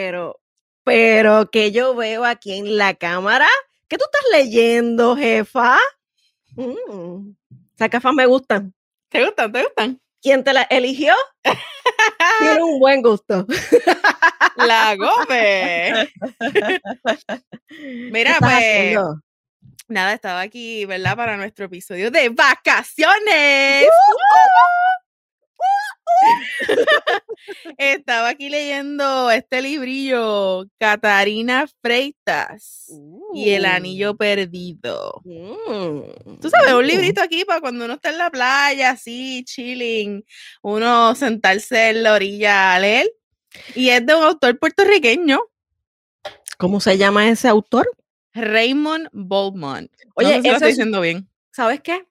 pero, pero, que yo veo aquí en la cámara? ¿Qué tú estás leyendo, jefa? Mm, esas gafas me gustan. ¿Te gustan? ¿Te gustan? ¿Quién te la eligió? Tiene un buen gusto. La Gómez. Mira, ¿Qué estás pues, haciendo? nada, estaba aquí, ¿verdad? Para nuestro episodio de vacaciones. Estaba aquí leyendo este librillo, Catarina Freitas y el anillo perdido. Mm, Tú sabes, un librito aquí para cuando uno está en la playa, así, chilling, uno sentarse en la orilla a leer. Y es de un autor puertorriqueño, ¿Cómo se llama ese autor? Raymond Beaumont. Oye, no sé si lo eso estoy es- diciendo bien. ¿Sabes qué?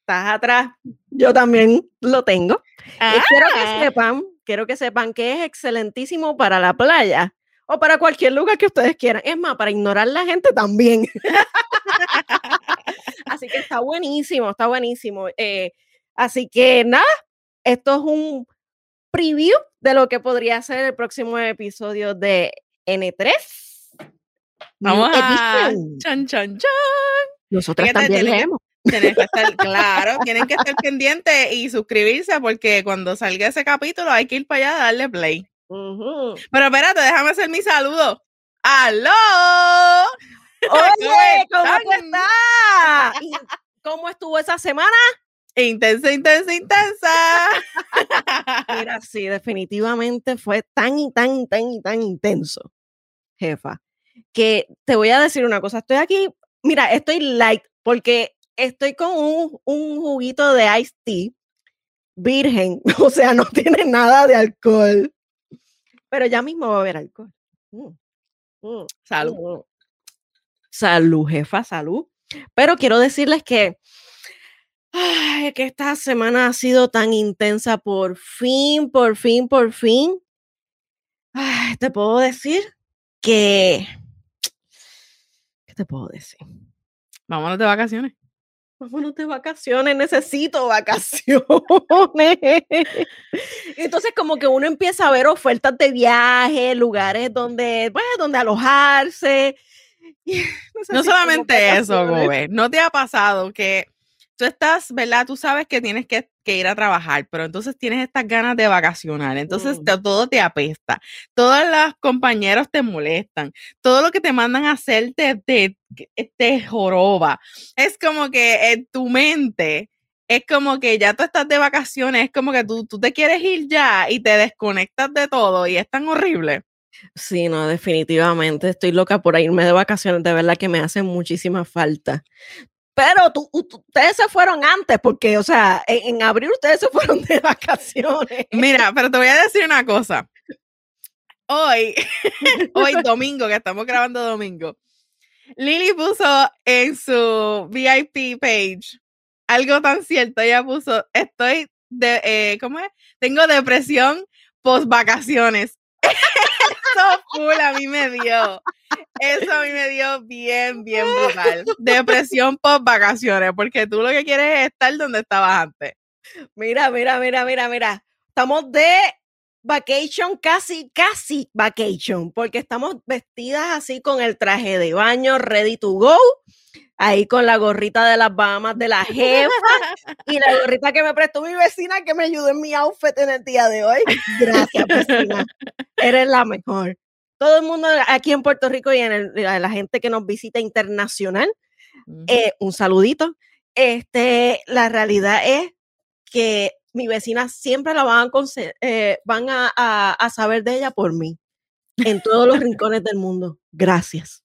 Estás atrás. Yo también lo tengo. Y quiero que Ah, sepan, quiero que sepan que es excelentísimo para la playa o para cualquier lugar que ustedes quieran. Es más, para ignorar la gente también. así que está buenísimo, está buenísimo. Eh, así que nada, esto es un preview de lo que podría ser el próximo episodio de N3. New Vamos a... Chan, chan, chan. Nosotros Fíjate, también leemos. Tienen que estar, claro, tienen que estar pendientes y suscribirse porque cuando salga ese capítulo hay que ir para allá a darle play. Ujú. Pero espérate, déjame hacer mi saludo. ¡Aló! Oye, ¿cómo estás? ¿Y ¿Cómo estuvo esa semana? Intensa, intensa, intensa. Mira, sí, definitivamente fue tan y tan y tan y tan intenso, jefa, que te voy a decir una cosa. Estoy aquí, mira, estoy light porque estoy con un, un juguito de iced tea virgen, o sea, no tiene nada de alcohol, pero ya mismo va a haber alcohol. Mm, mm, Salud. mm. Salud, jefa, salud. Pero quiero decirles que, ay, que esta semana ha sido tan intensa, por fin, por fin, por fin. Ay, te puedo decir que, ¿qué te puedo decir? Vámonos de vacaciones. Vámonos de vacaciones, necesito vacaciones. Entonces, como que uno empieza a ver ofertas de viaje, lugares donde, pues, donde alojarse. No solamente eso. Gobe. ¿No te ha pasado que tú estás, verdad? Tú sabes que tienes que, que ir a trabajar, pero entonces tienes estas ganas de vacacionar. Entonces Mm. te- todo te apesta. Todos los compañeros te molestan. Todo lo que te mandan a hacer te, te, te joroba. Es como que en tu mente. Es como que ya tú estás de vacaciones, es como que tú, tú te quieres ir ya y te desconectas de todo y es tan horrible. Sí, no, definitivamente. Estoy loca por irme de vacaciones. De verdad que me hace muchísima falta. Pero tú, ustedes se fueron antes, porque, o sea, en, en abril ustedes se fueron de vacaciones. Mira, pero te voy a decir una cosa. Hoy, hoy domingo, que estamos grabando domingo, Lily puso en su VIP page algo tan cierto. Ella puso, estoy de, eh, ¿cómo es? Tengo depresión post vacaciones. Eso full a mí me dio. Eso a mí me dio bien, bien brutal. Depresión post vacaciones, porque tú lo que quieres es estar donde estabas antes. Mira, mira, mira, mira, mira. Estamos de vacation, casi, casi vacation, porque estamos vestidas así con el traje de baño, ready to go, ahí con la gorrita de las Bahamas de la jefa y la gorrita que me prestó mi vecina que me ayudó en mi outfit en el día de hoy. Gracias, vecina. Eres la mejor. Todo el mundo aquí en Puerto Rico y en el- la gente que nos visita internacional, eh, un saludito. Este, la realidad es que mi vecina siempre la van a, eh, van a, a- a saber de ella por mí, en todos los rincones del mundo. Gracias.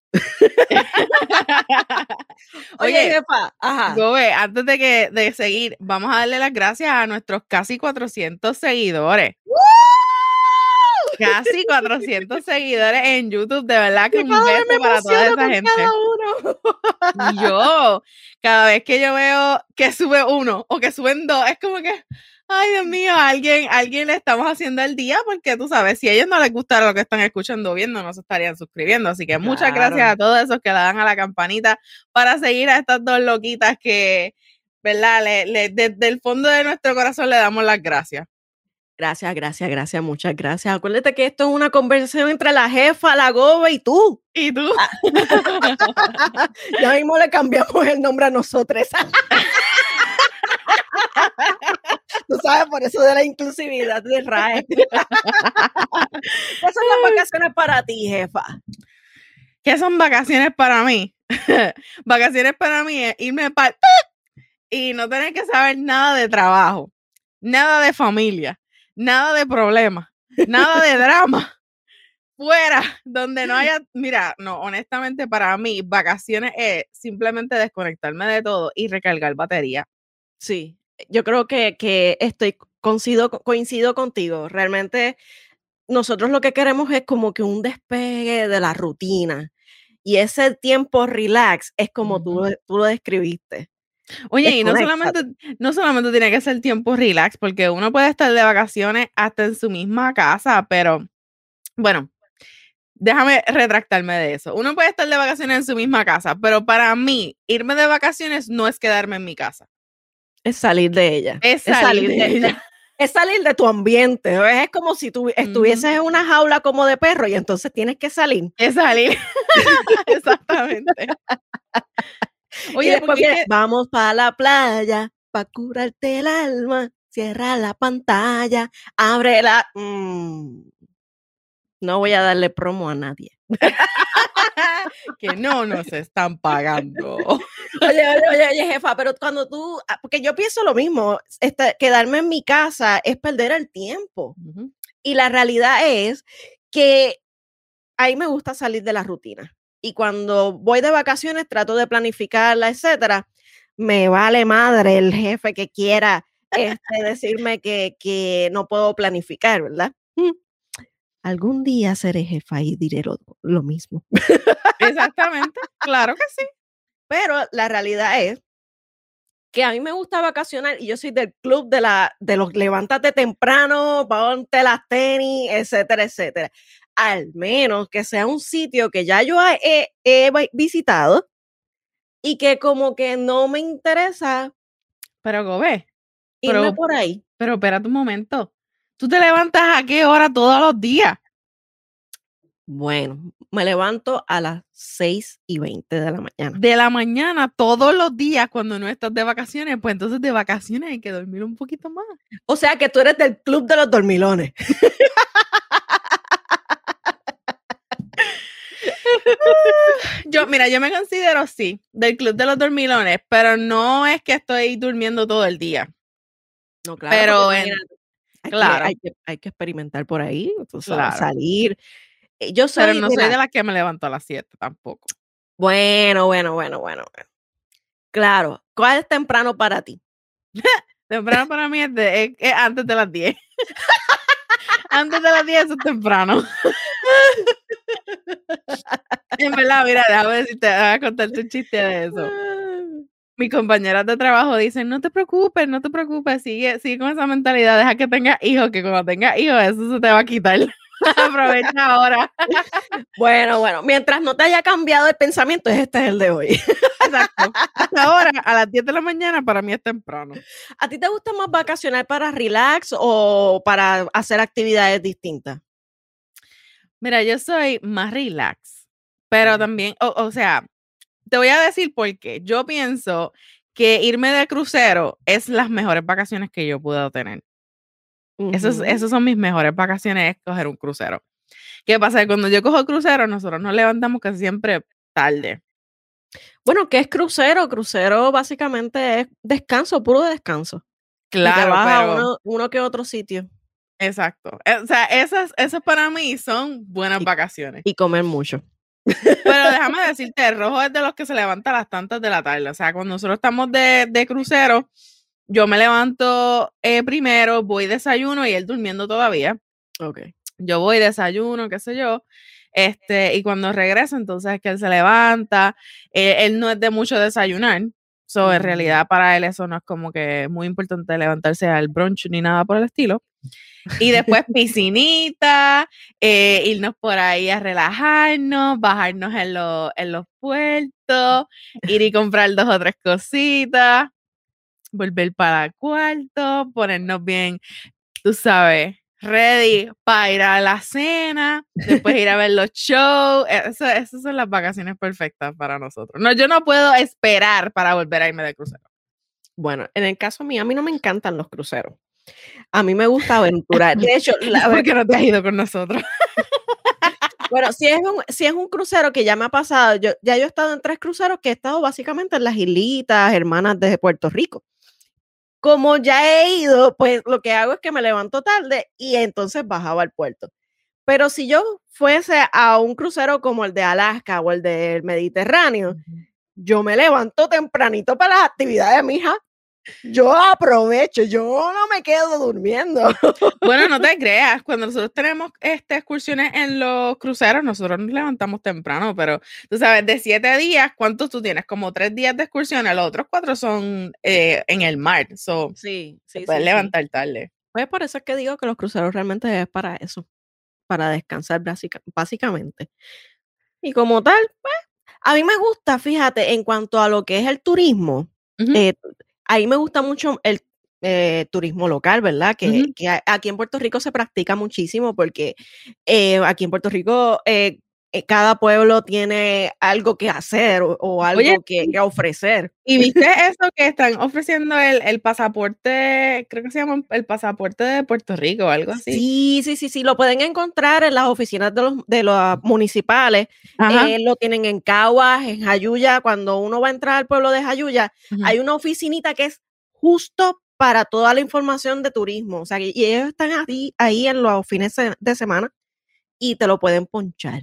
Oye, Oye, jefa, ajá. Gobe, antes de que de seguir, vamos a darle las gracias a nuestros casi 400 seguidores. Casi 400 seguidores en YouTube, de verdad que un me beso para toda esa gente. cada uno. Yo, cada vez que yo veo que sube uno o que suben dos, es como que, ay Dios mío, alguien, alguien le estamos haciendo el día, porque tú sabes, si a ellos no les gusta lo que están escuchando o viendo, no se estarían suscribiendo. Así que muchas gracias a todos esos que le dan a la campanita para seguir a estas dos loquitas que ¿verdad? Le, desde el fondo de nuestro corazón le damos las gracias. Gracias, gracias, gracias, muchas gracias. Acuérdate que esto es una conversación entre la jefa, la goba y tú. ¿Y tú? ya mismo le cambiamos el nombre a nosotros. Tú sabes, por eso de la inclusividad de RAE. ¿Qué son las vacaciones para ti, jefa? ¿Qué son vacaciones para mí? vacaciones para mí es irme para y no tener que saber nada de trabajo, nada de familia, nada de problemas, nada de drama. Fuera, donde no haya, mira, no, honestamente para mí, vacaciones es simplemente desconectarme de todo y recargar batería. Sí, yo creo que, que estoy, coincido, coincido contigo. Realmente nosotros lo que queremos es como que un despegue de la rutina. Y ese tiempo relax es como tú, tú lo describiste. Oye, y no solamente, no solamente tiene que ser tiempo relax, porque uno puede estar de vacaciones hasta en su misma casa, pero bueno, déjame retractarme de eso. Uno puede estar de vacaciones en su misma casa, pero para mí, irme de vacaciones no es quedarme en mi casa. Es salir de ella. Es salir, de, ella. Es salir de tu ambiente. Es como si tú estuvieses en una jaula como de perro y entonces tienes que salir. Es salir. Exactamente. Oye, vamos para la playa para curarte el alma. Cierra la pantalla, abre la. Mm. No voy a darle promo a nadie. que no nos están pagando. Oye, oye, oye, jefa, pero cuando tú, ah, porque yo pienso lo mismo, este, quedarme en mi casa es perder el tiempo. Y la realidad es que a mí me gusta salir de la rutina. Y cuando voy de vacaciones trato de planificarla, etcétera. Me vale madre el jefe que quiera este, decirme que, que no puedo planificar, ¿verdad? Mm algún día seré jefa y diré lo, mismo. Exactamente, claro que sí. Pero la realidad es que a mí me gusta vacacionar y yo soy del club de, la, de los levántate temprano, ponte las tenis, etcétera, etcétera. Al menos que sea un sitio que ya yo he, visitado y que como que no me interesa. Pero Gobe, irme por ahí. Pero espérate un momento. ¿Tú te levantas a qué hora todos los días? Bueno, me levanto a las 6 y 20 de la mañana. De la mañana, todos los días, cuando no estás de vacaciones, pues entonces de vacaciones hay que dormir un poquito más. O sea que tú eres del club de los dormilones. yo, mira, yo me considero sí, del club de los dormilones, pero no es que estoy durmiendo todo el día. No, claro. Pero en, claro. hay, que, hay que experimentar por ahí, salir. Eh, yo soy, Pero no soy de las que me levanto a las 7 tampoco. Bueno, bueno, bueno, bueno, Claro. ¿Cuál es temprano para ti? temprano para mí es, de, antes de las 10. antes de las 10 es temprano. en verdad, mira, déjame decirte, voy a contarte un chiste de eso mis compañeras de trabajo dicen, no te preocupes, no te preocupes, sigue, sigue con esa mentalidad, deja que tengas hijos, que cuando tengas hijos eso se te va a quitar. Aprovecha ahora. bueno, bueno, mientras no te haya cambiado el pensamiento, este es el de hoy. Exacto. Hasta ahora, a las 10 de la mañana, para mí es temprano. ¿A ti te gusta más vacacionar para relax o para hacer actividades distintas? Mira, yo soy más relax, pero también, o sea, te voy a decir por qué. Yo pienso que irme de crucero es las mejores vacaciones que yo puedo tener. Esas esos, son mis mejores vacaciones, es coger un crucero. ¿Qué pasa? Cuando yo cojo crucero, nosotros nos levantamos casi siempre tarde. Bueno, ¿qué es crucero? Crucero básicamente es descanso, puro descanso. Claro, pero... uno, que otro sitio. Exacto. Eh, o sea, esas, esas para mí son buenas vacaciones. Y comer mucho. Pero déjame decirte, el rojo es de los que se levanta a las tantas de la tarde. O sea, cuando nosotros estamos de, de crucero, yo me levanto eh, primero, voy desayuno y él durmiendo todavía. Ok. Yo voy desayuno, qué sé yo. Este, y cuando regreso, entonces es que él se levanta. Eh, él no es de mucho desayunar. So, en realidad, para él eso no es como que muy importante levantarse al brunch ni nada por el estilo. Y después piscinita, eh, irnos por ahí a relajarnos, bajarnos en, en los puertos, ir y comprar dos o tres cositas. Volver para el cuarto, ponernos bien, tú sabes, ready para ir a la cena, después ir a ver los shows. Eso, esas son las vacaciones perfectas para nosotros. No, yo no puedo esperar para volver a irme de crucero. Bueno, en el caso mío, a mí no me encantan los cruceros. A mí me gusta aventurar. De hecho, la ¿por qué no te has ido con nosotros? Bueno, si es, un, si es un crucero que ya me ha pasado, yo, ya yo he estado en tres cruceros que he estado básicamente en las islitas hermanas de Puerto Rico. Como ya he ido, pues lo que hago es que me levanto tarde y entonces bajaba al puerto. Pero si yo fuese a un crucero como el de Alaska o el del Mediterráneo, yo me levanto tempranito para las actividades de mi hija yo aprovecho, yo no me quedo durmiendo. Bueno, no te creas, cuando nosotros tenemos este, excursiones en los cruceros, nosotros nos levantamos temprano, pero tú sabes, de siete días, ¿cuántos tú tienes? Como tres días de excursión, los otros cuatro son eh, en el mar. So, sí, sí. puedes levantar tarde. Pues por eso es que digo que los cruceros realmente es para eso, para descansar básicamente. Y como tal, pues, a mí me gusta, fíjate, en cuanto a lo que es el turismo, ahí me gusta mucho el eh, turismo local, ¿verdad? Que, aquí en Puerto Rico se practica muchísimo porque eh, aquí en Puerto Rico eh, cada pueblo tiene algo que hacer o, algo que, ofrecer. ¿Y viste eso que están ofreciendo el, pasaporte, creo que se llama el pasaporte de Puerto Rico o algo así? Sí, sí, sí, sí, lo pueden encontrar en las oficinas de los, de los municipales. lo tienen en Caguas, en Jayuya. Cuando uno va a entrar al pueblo de Jayuya, hay una oficinita que es justo para toda la información de turismo. O sea, y ellos están ahí, ahí en los fines de semana y te lo pueden ponchar.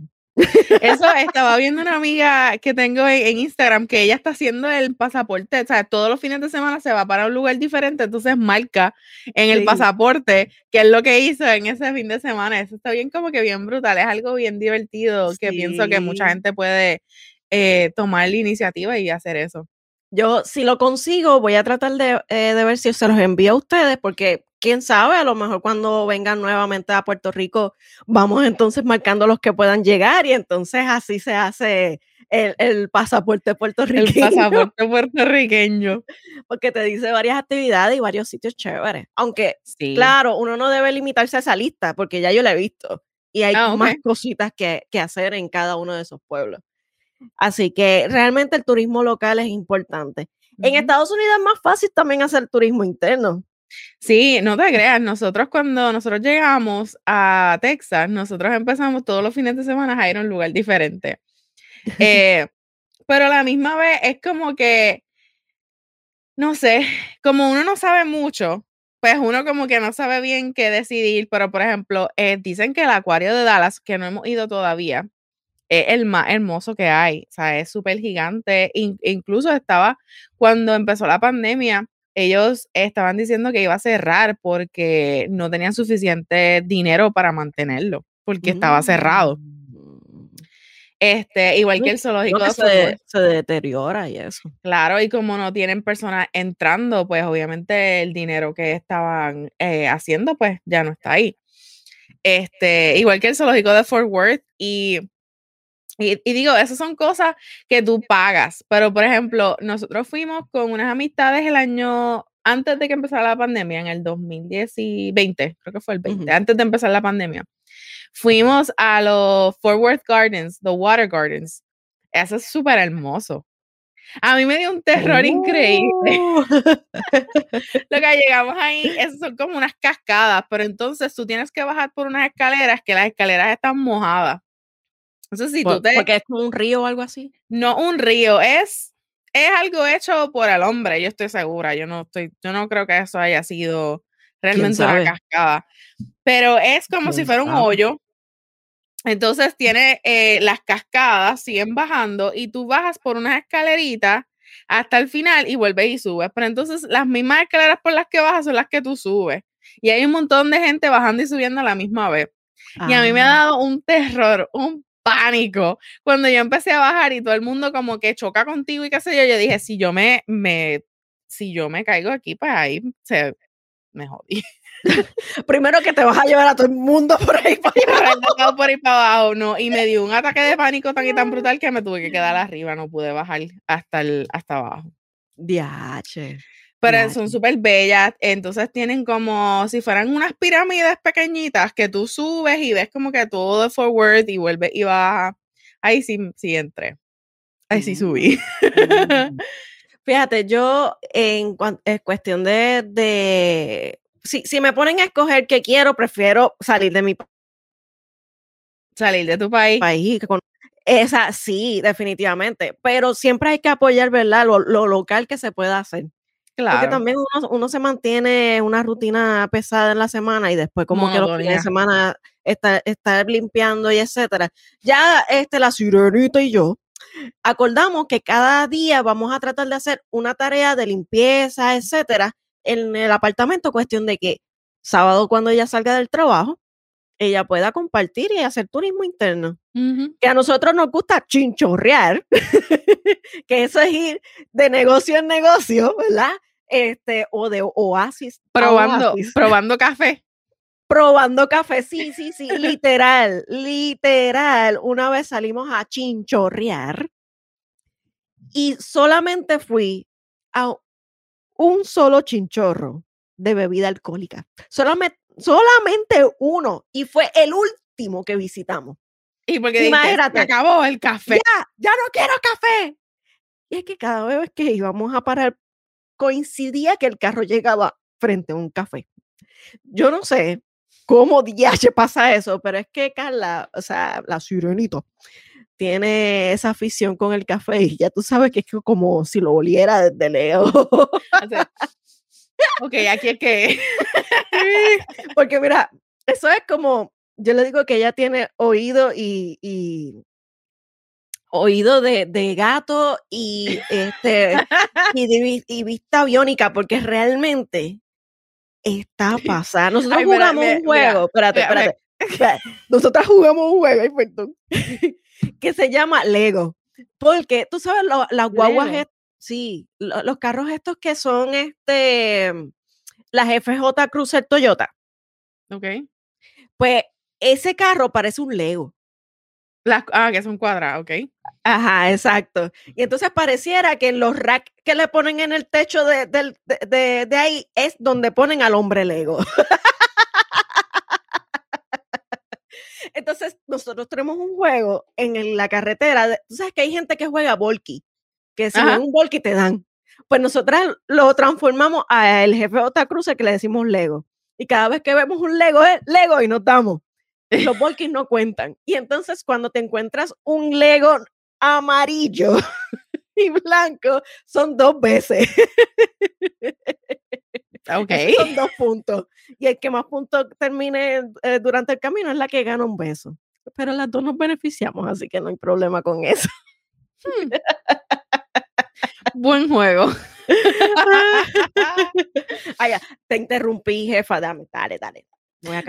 Eso estaba viendo una amiga que tengo en, Instagram que ella está haciendo el pasaporte, o sea, todos los fines de semana se va para un lugar diferente, entonces marca en el pasaporte qué es lo que hizo en ese fin de semana. Eso está bien como que bien brutal, es algo bien divertido que pienso que mucha gente puede eh, tomar la iniciativa y hacer eso. Yo, si lo consigo, voy a tratar de, eh, de ver si se los envío a ustedes, porque quién sabe, a lo mejor cuando vengan nuevamente a Puerto Rico, vamos entonces marcando los que puedan llegar y entonces así se hace el, pasaporte puertorriqueño. El pasaporte puertorriqueño. Porque te dice varias actividades y varios sitios chéveres. Aunque, claro, uno no debe limitarse a esa lista porque ya yo la he visto y hay ah, más cositas que, hacer en cada uno de esos pueblos. Así que realmente el turismo local es importante. En Estados Unidos es más fácil también hacer turismo interno. Sí, no te creas, nosotros cuando nosotros llegamos a Texas, nosotros empezamos todos los fines de semana a ir a un lugar diferente. Eh, pero a la misma vez es como que, no sé, como uno no sabe mucho, pues uno como que no sabe bien qué decidir, pero por ejemplo, eh, dicen que el acuario de Dallas, que no hemos ido todavía, es el más hermoso que hay, o sea, es súper gigante, incluso estaba cuando empezó la pandemia, ellos estaban diciendo que iba a cerrar porque no tenían suficiente dinero para mantenerlo, porque estaba cerrado. Mm. Este, igual que el zoológico se, se, deteriora y eso. Claro, y como no tienen personas entrando, pues obviamente el dinero que estaban eh, haciendo, pues ya no está ahí. Este, igual que el zoológico de Fort Worth y y, digo, esas son cosas que tú pagas, pero por ejemplo, nosotros fuimos con unas amistades el año antes de que empezara la pandemia, en el 2020, creo que fue el 20, antes de empezar la pandemia. Fuimos a los Fort Worth Gardens, the Water Gardens. Eso es súper hermoso. A mí me dio un terror increíble. Uh. Lo que llegamos ahí, esas son como unas cascadas, pero entonces tú tienes que bajar por unas escaleras que las escaleras están mojadas. Porque es como un río o algo así. No un río, es, es algo hecho por el hombre, yo estoy segura. Yo no estoy, yo no creo que eso haya sido realmente una cascada. Pero es como si fuera un hoyo. Entonces tiene eh, las cascadas, siguen bajando y tú bajas por unas escaleritas hasta el final y vuelves y subes. Pero entonces las mismas escaleras por las que bajas son las que tú subes. Y hay un montón de gente bajando y subiendo a la misma vez. Y a mí me ha ah. dado un terror, un pánico. Cuando yo empecé a bajar y todo el mundo como que choca contigo y qué sé yo, yo dije, si yo me, me, si yo me caigo aquí, pues ahí se, me jodí. Primero que te vas a llevar a todo el mundo por ahí para abajo. por ahí para abajo, no. Y me dio un ataque de pánico tan y tan brutal que me tuve que quedar arriba, no pude bajar hasta el, hasta abajo. Diache. Pero son súper bellas. Entonces tienen como si fueran unas pirámides pequeñitas que tú subes y ves como que todo de forward y vuelve y baja. Ahí sí, sí entré. Ahí sí subí. Mm. Fíjate, yo en, cuestión de, de si, si, me ponen a escoger qué quiero, prefiero salir de mi país. Salir de tu país. país esa sí, definitivamente. Pero siempre hay que apoyar, ¿verdad? Lo, lo local que se pueda hacer. Claro. Porque también uno, uno, se mantiene una rutina pesada en la semana y después como que los fines de semana estar, estar limpiando y etcétera. Ya este, la sirenita y yo acordamos que cada día vamos a tratar de hacer una tarea de limpieza, etcétera, en el apartamento, cuestión de que sábado cuando ella salga del trabajo, ella pueda compartir y hacer turismo interno. Que a nosotros nos gusta chinchorrear, que eso es ir de negocio en negocio, ¿verdad? Este, o de oasis. Probando, probando café. Probando café, sí, sí, sí, literal, literal. Una vez salimos a chinchorrear y solamente fui a un solo chinchorro de bebida alcohólica. Solamente, solamente uno y fue el último que visitamos. Y porque Imagínate, acabó el café. Ya, ya no quiero café. Y es que cada vez que íbamos a parar, coincidía que el carro llegaba frente a un café. Yo no sé cómo diache pasa eso, pero es que Carla, o sea, la sirenito, tiene esa afición con el café y ya tú sabes que es como si lo oliera desde lejos. ok, aquí es que... Porque mira, eso es como, yo le digo que ella tiene oído y, oído de, gato y, este, y, vista biónica, porque realmente está pasando. Nosotros jugamos un juego, espérate, espérate, Nosotros jugamos un juego, ay, perdón, que se llama Lego. Porque tú sabes, las guaguas, sí, los carros estos que son este, las FJ Cruiser Toyota. Ok. Pues ese carro parece un Lego. Las, ah, que son cuadrados, ok. Ajá, exacto. Y entonces pareciera que los racks que le ponen en el techo de, de, de ahí es donde ponen al hombre Lego. Entonces, nosotros tenemos un juego en la carretera. Tú sabes que hay gente que juega volky, que si ven un volky te dan. Pues nosotras lo transformamos a el jefe Ota Cruce que le decimos Lego. Y cada vez que vemos un Lego es Lego y nos damos. Los volkis no cuentan. Y entonces cuando te encuentras un Lego amarillo y blanco, son dos veces. Ok. son dos puntos. Y el que más puntos termine eh, durante el camino es la que gana un beso. Pero las dos nos beneficiamos, así que no hay problema con eso. Hmm. Buen juego. Ay, te interrumpí, jefa. Dame, dale, dale.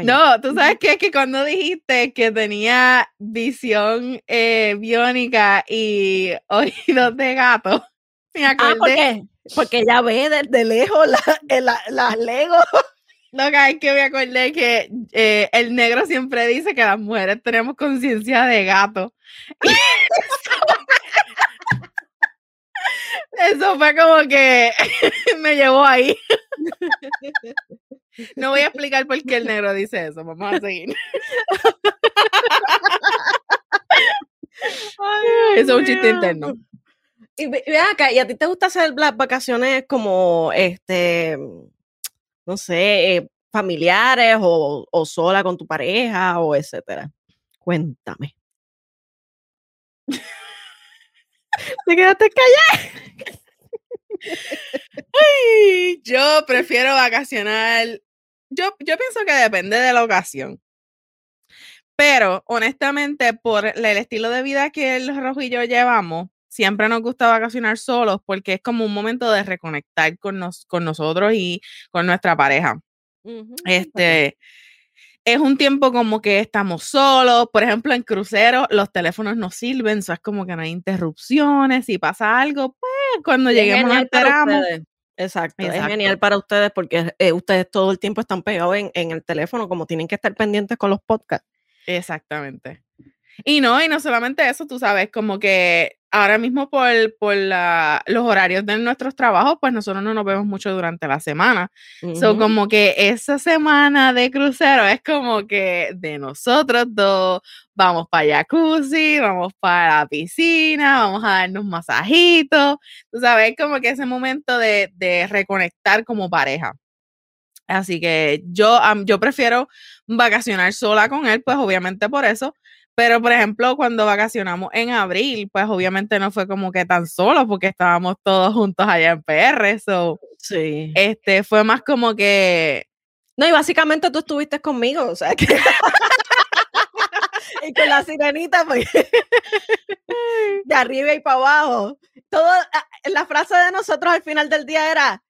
No, tú sabes que, que cuando dijiste que tenía visión eh, biónica y oídos de gato, me ah, acordé. Porque ya ve desde lejos las la, la Lego. No, que es que me acordé que eh, el negro siempre dice que las mujeres tenemos conciencia de gato. Eso fue como que me llevó ahí. No voy a explicar por qué el negro dice eso. Vamos a seguir. eso es un chiste interno. Y ve acá, ¿y a ti te gusta hacer las vacaciones como, este, no sé, eh, familiares o, o, sola con tu pareja o etcétera? Cuéntame. te quedaste callada. yo prefiero vacacionar. Yo, yo pienso que depende de la ocasión. Pero honestamente, por el estilo de vida que el Rojo y yo llevamos, siempre nos gusta vacacionar solos porque es como un momento de reconectar con, nos, con nosotros y con nuestra pareja. Este es un tiempo como que estamos solos, por ejemplo, en cruceros los teléfonos no sirven, es como que no hay interrupciones, si pasa algo, pues cuando lleguemos a esperamos. Exacto, es genial para ustedes porque eh, ustedes todo el tiempo están pegados en, en, el teléfono, como tienen que estar pendientes con los podcasts. Exactamente. Y no, y no solamente eso, tú sabes, como que ahora mismo por, por la, los horarios de nuestros trabajos, pues nosotros no nos vemos mucho durante la semana. Son como que esa semana de crucero es como que de nosotros dos, vamos para jacuzzi, vamos para la piscina, vamos a darnos masajitos, tú sabes, como que ese momento de, de reconectar como pareja. Así que yo, yo prefiero vacacionar sola con él, pues obviamente por eso, pero, por ejemplo, cuando vacacionamos en abril, pues obviamente no fue como que tan solo porque estábamos todos juntos allá en PR. So, sí. Este, fue más como que. No, y básicamente tú estuviste conmigo, o sea que. y con la sirenita, pues. de arriba y para abajo. Todo, ah, la frase de nosotros al final del día era: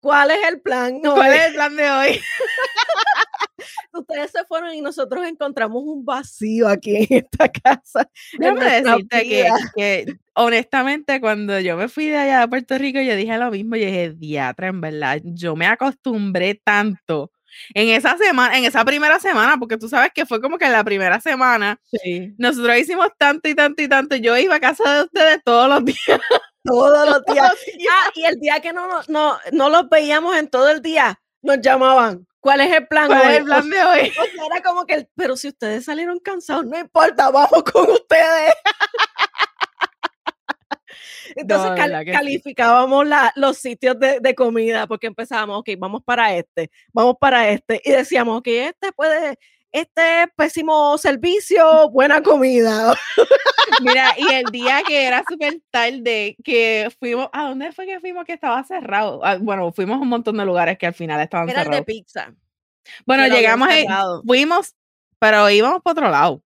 ¿Cuál es el plan? ¿Cuál es el plan de hoy? ustedes se fueron y nosotros encontramos un vacío aquí en esta casa. Déjame decirte que, que, honestamente cuando yo me fui de allá de Puerto Rico yo dije lo mismo, yo dije, diatra, en verdad, yo me acostumbré tanto en esa semana, en esa primera semana, porque tú sabes que fue como que en la primera semana, sí. nosotros hicimos tanto y tanto y tanto, yo iba a casa de ustedes todos los días. Todos los días. Ah, y el día que no, no, no los veíamos en todo el día, nos llamaban. ¿Cuál es el plan ¿Cuál es el plan de hoy? era como que, pero si ustedes salieron cansados, no importa, vamos con ustedes. Entonces calificábamos los sitios de, comida porque empezábamos, ok, vamos para este, vamos para este. Y decíamos, ok, este puede, este pésimo servicio, buena comida. Mira, y el día que era súper tarde, que fuimos, ¿a dónde fue que fuimos que estaba cerrado? Ah, bueno, fuimos a un montón de lugares que al final estaban cerrados. Era el de pizza. Bueno, llegamos ahí, fuimos, pero íbamos por otro lado.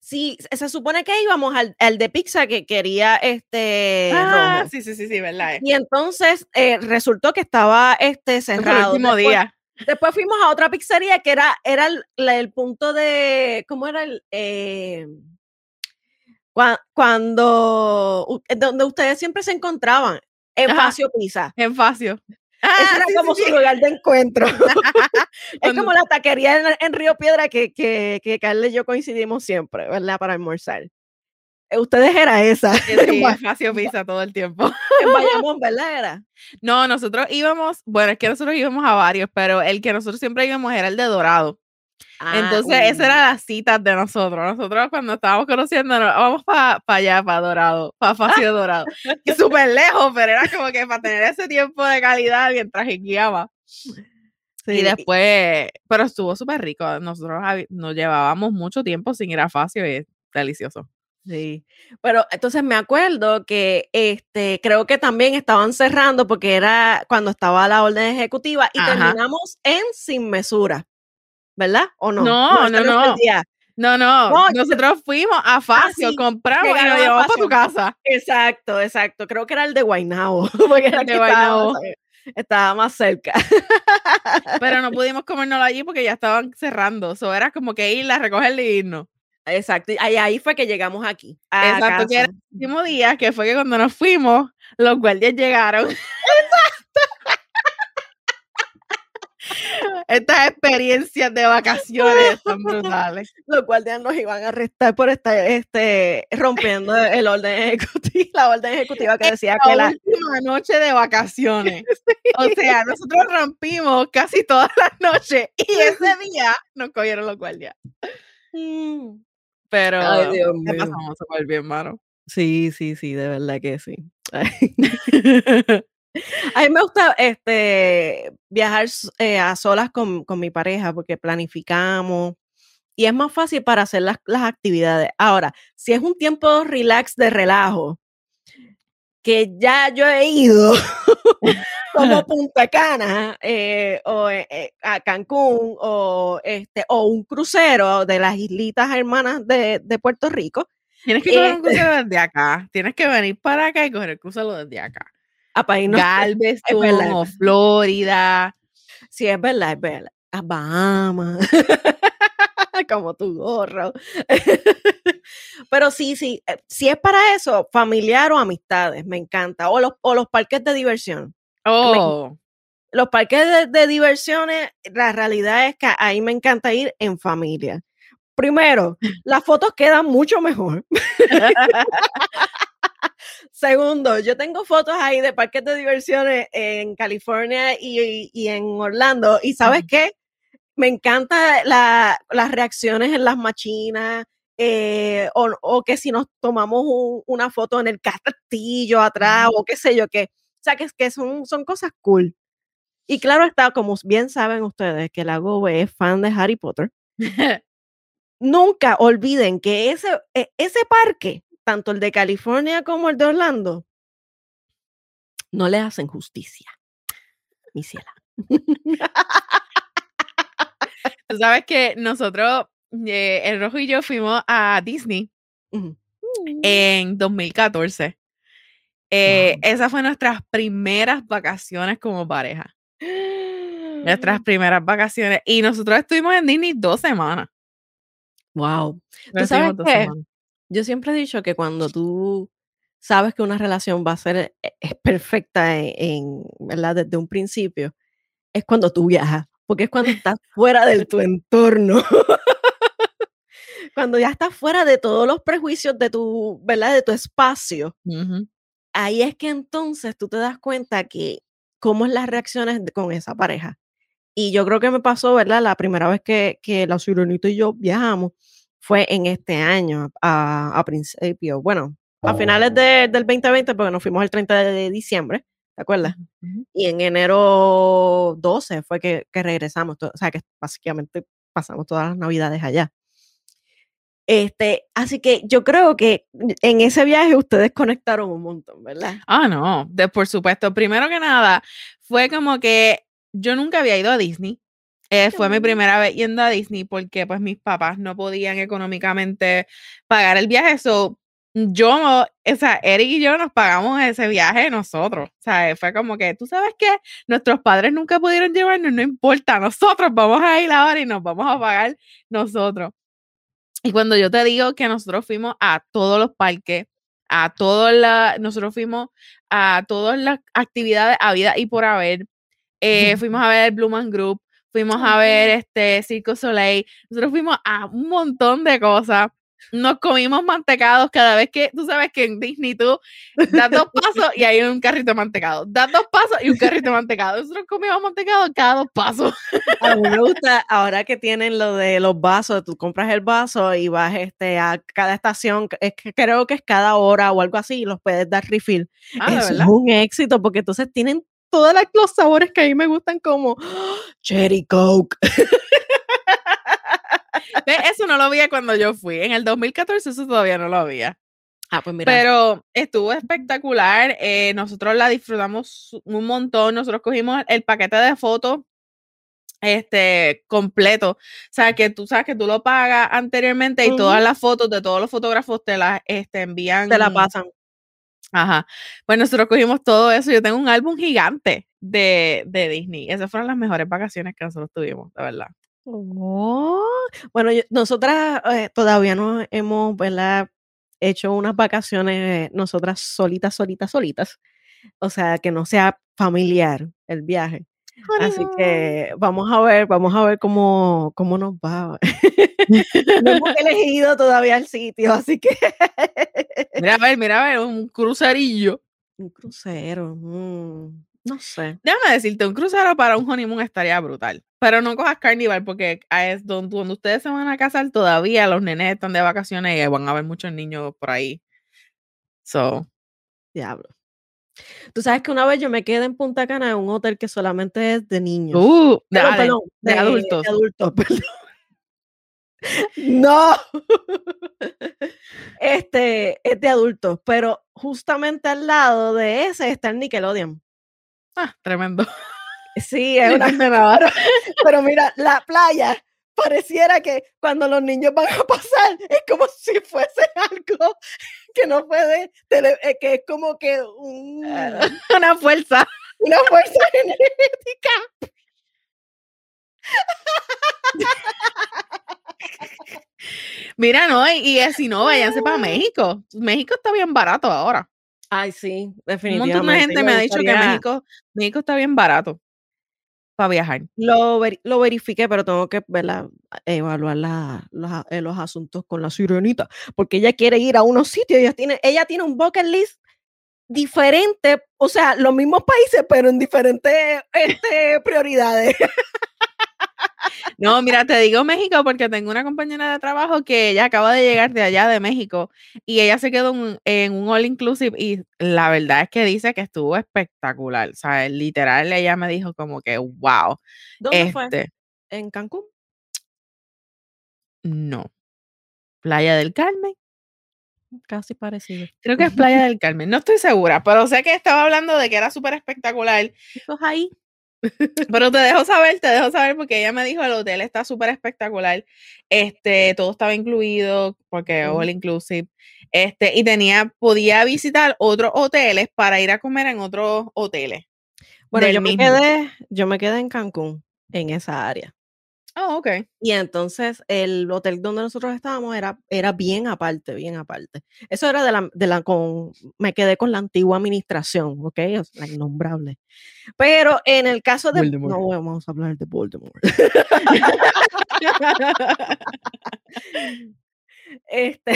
Sí, se supone que íbamos al, de pizza que quería este ah, sí, sí, sí, sí, verdad. Y entonces eh, resultó que estaba este cerrado. El último día. Después fuimos a otra pizzería que era, era el, punto de, ¿cómo era el? Eh, cuando, donde ustedes siempre se encontraban, en Facio Pizza. En Facio. Ah, era como su lugar de encuentro. es como la taquería en, Río Piedra que, que, que Carla y yo coincidimos siempre, ¿verdad? Para almorzar. Eh, ustedes era esa. Sí, Facio Pizza todo el tiempo. En Bayamón, ¿verdad? Era. No, nosotros íbamos, bueno, es que nosotros íbamos a varios, pero el que nosotros siempre íbamos era el de Dorado. Ah, Entonces, esa era la cita de nosotros. Nosotros cuando estábamos conociendo, vamos para allá, para Dorado, para Facio Dorado. y súper lejos, pero era como que para tener ese tiempo de calidad mientras guiaba. Y después, pero estuvo súper rico. Nosotros nos llevábamos mucho tiempo sin ir a Facio y es delicioso. Sí, pero entonces me acuerdo que este creo que también estaban cerrando porque era cuando estaba la orden ejecutiva y terminamos en sin mesura, ¿verdad? ¿O no? No, no, no. No, no, nosotros fuimos a ah, Facio, compramos y nos llevamos a tu casa. Exacto, exacto. Creo que era el de Guaynabo, porque era el de Guaynabo. Estaba, más cerca. Pero no pudimos comérnoslo allí porque ya estaban cerrando. Eso era como que ir a recogerle y irnos. Exacto, y ahí fue que llegamos aquí. Exacto, que era el último día, que fue que cuando nos fuimos, los guardias llegaron. Exacto. Estas experiencias de vacaciones son brutales. Los guardias nos iban a arrestar por estar este, rompiendo el orden ejecutivo, la orden ejecutiva que decía que la última noche de vacaciones. O sea, nosotros rompimos casi todas las noches y ese día nos cogieron los guardias. Mm. Pero Ay, Dios pasamos súper bien, mano. Sí, sí, sí, de verdad que sí. a mí me gusta este, viajar eh, a solas con, con, mi pareja porque planificamos y es más fácil para hacer las, las actividades. Ahora, si es un tiempo relax de relajo, que ya yo he ido como Punta Cana eh, o eh, a Cancún o este o un crucero de las islitas hermanas de, Puerto Rico. Tienes que coger un este crucero desde acá. Tienes que venir para acá y coger el crucero desde acá. A Galveston o Florida. Sí, es verdad, es verdad. A Bahamas. como tu gorro. Pero sí, sí, eh, si es para eso, familiar o amistades, me encanta. O los, o los parques de diversión. Oh. los parques de, diversiones, la realidad es que ahí me encanta ir en familia. Primero, las fotos quedan mucho mejor. Segundo, yo tengo fotos ahí de parques de diversiones en California y, y en Orlando. ¿Y sabes qué? Me encanta la, las reacciones en las machinas. Eh, o, o, que si nos tomamos un, una foto en el castillo atrás, o qué sé yo, que, sea, que, que son, son cosas cool. Y claro está, como bien saben ustedes, que la Gobe es fan de Harry Potter. Nunca olviden que ese, e, ese parque, tanto el de California como el de Orlando, no le hacen justicia. Mi ciela. Sabes que nosotros, eh, el Rojo y yo fuimos a Disney uh -huh. en 2014. Eh, wow. Esas fueron nuestras primeras vacaciones como pareja. Nuestras primeras vacaciones. Y nosotros estuvimos en Disney dos semanas. Wow. ¿Tú sabes qué? Yo siempre he dicho que cuando tú sabes que una relación va a ser e, es perfecta en, en, ¿verdad? Desde un principio, es cuando tú viajas, porque es cuando estás fuera de tu entorno. cuando ya estás fuera de todos los prejuicios de tu, ¿verdad? De tu espacio. Uh -huh. Ahí es que entonces tú te das cuenta que cómo es las reacciones con esa pareja. Y yo creo que me pasó, ¿verdad? La primera vez que, que la Sirenita y yo viajamos fue en este año, a, a principio, bueno, a finales de, del 2020, porque nos fuimos el 30 de diciembre, ¿te acuerdas? Uh -huh. Y en enero 12 fue que, que regresamos, o sea que básicamente pasamos todas las navidades allá. Este, así que yo creo que en ese viaje ustedes conectaron un montón, ¿verdad? Ah, no, de, por supuesto. Primero que nada, fue como que yo nunca había ido a Disney. Eh, fue mi primera vez yendo a Disney porque pues mis papás no podían económicamente pagar el viaje. So, yo, o sea, Eric y yo nos pagamos ese viaje nosotros. O sea, fue como que, tú sabes que nuestros padres nunca pudieron llevarnos, no importa, nosotros vamos a ir ahora y nos vamos a pagar nosotros. Y cuando yo te digo que nosotros fuimos a todos los parques, a todas las, nosotros fuimos a todas las actividades a vida y por haber, eh, fuimos a ver el Blue Man Group, fuimos a ver este Circo Soleil, nosotros fuimos a un montón de cosas. Nos comimos mantecados cada vez que, tú sabes que en Disney tú das dos pasos y hay un carrito de mantecado, das dos pasos y un carrito de mantecado. Nosotros comíamos mantecado cada dos pasos. A mí me gusta, ahora que tienen lo de los vasos, tú compras el vaso y vas este, a cada estación, es que creo que es cada hora o algo así, y los puedes dar refill. Ah, es un éxito porque entonces tienen todos los sabores que a mí me gustan como Cherry Coke. Eso no lo había cuando yo fui. En el 2014 eso todavía no lo había. Ah, pues mira. Pero estuvo espectacular. Eh, nosotros la disfrutamos un montón. Nosotros cogimos el paquete de fotos este completo. O sea, que tú sabes que tú lo pagas anteriormente y uh -huh. todas las fotos de todos los fotógrafos te las este, envían. Te la pasan. Ajá. Pues nosotros cogimos todo eso. Yo tengo un álbum gigante de, de Disney. Esas fueron las mejores vacaciones que nosotros tuvimos, de verdad. Oh, bueno, yo, nosotras eh, todavía no hemos, ¿verdad? Hecho unas vacaciones nosotras solitas, solitas, solitas. O sea, que no sea familiar el viaje. Oh, Así no. que vamos a ver, vamos a ver cómo, cómo nos va. no hemos elegido todavía el sitio, así que. mira a ver, mira a ver, un crucerillo. Un crucero. Mm, no sé. Déjame decirte, un crucero para un honeymoon estaría brutal. Pero no cojas carnival porque es donde, donde ustedes se van a casar todavía los nenes están de vacaciones y van a haber muchos niños por ahí. So. Diablo. Tú sabes que una vez yo me quedé en Punta Cana en un hotel que solamente es de niños. Uh, de, perdón, perdón, de, de, adultos. De adultos, perdón. No, este es de adultos, pero justamente al lado de ese está el Nickelodeon. Ah, tremendo. Sí, es una menor. Pero mira, la playa pareciera que cuando los niños van a pasar es como si fuese algo que no puede, eh, que es como que un, una fuerza, una fuerza genética. Mira, no, y, y si no, váyanse para México. México está bien barato ahora. Ay, sí, definitivamente. Un montón de gente me ha dicho que México, México está bien barato. para viajar. Lo, lo verifiqué, pero tengo que evaluar los, eh, los, asuntos con la sirenita, porque ella quiere ir a unos sitios, ella tiene, ella tiene un bucket list diferente, o sea, los mismos países, pero en diferentes este, prioridades. No, mira, te digo México porque tengo una compañera de trabajo que ella acaba de llegar de allá de México y ella se quedó en un all inclusive y la verdad es que dice que estuvo espectacular. O sea, literal, ella me dijo como que, wow. ¿Dónde fue? Este ¿En Cancún? No. Playa del Carmen. Casi parecido. Creo que es Playa del Carmen. No estoy segura, pero sé que estaba hablando de que era súper espectacular. Eso es ahí. Pero te dejo saber, te dejo saber porque ella me dijo el hotel está súper espectacular. Este, todo estaba incluido porque all inclusive. Este, y tenía, podía visitar otros hoteles para ir a comer en otros hoteles. Bueno, yo me quedé, yo me quedé en Cancún, en esa área. Oh, ok. Y entonces el hotel donde nosotros estábamos era, era bien aparte, bien aparte. Eso era de la, de la con, me quedé con la antigua administración, ¿ok? la innombrable. Pero en el caso de... No vamos a hablar de Voldemort. este...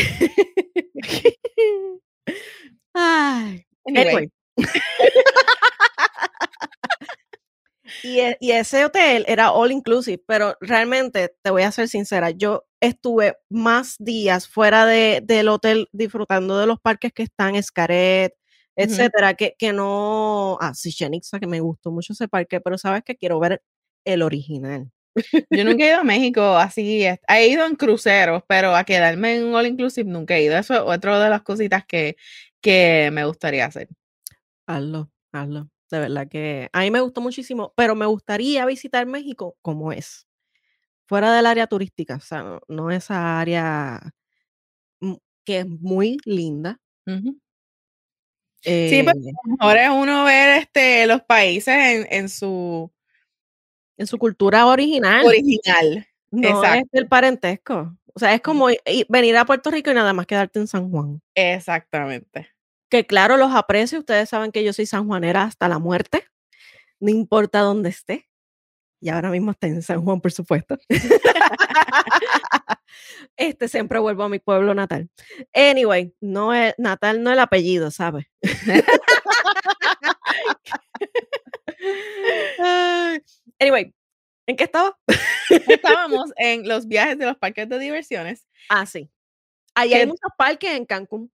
Ay. Anyway. y, ese hotel era all inclusive, pero realmente, te voy a ser sincera, yo estuve más días fuera de, del hotel disfrutando de los parques que están, Escaret, etcétera, que, que no, ah, sí, que me gustó mucho ese parque, pero sabes que quiero ver el original. Yo nunca he ido a México así, he ido en cruceros, pero a quedarme en un all inclusive nunca he ido. Eso es otra de las cositas que, que me gustaría hacer. Hazlo, hazlo. De verdad que a mí me gustó muchísimo, pero me gustaría visitar México como es, fuera del área turística, o sea, no, esa área mm, que es muy linda. sí, pero eh mejor es uno ver este, los países en, en su... En su cultura original. Original. No es el parentesco. O sea, es como venir a Puerto Rico y nada más quedarte en San Juan. Exactamente que claro, los aprecio. Ustedes saben que yo soy sanjuanera hasta la muerte, no importa dónde esté. Y ahora mismo está en San Juan, por supuesto. este siempre vuelvo a mi pueblo natal. Anyway, no es natal, no el apellido, ¿sabes? anyway, ¿en qué estaba? Estábamos en los viajes de los parques de diversiones. Ah, sí. Ahí hay muchos parques en Cancún.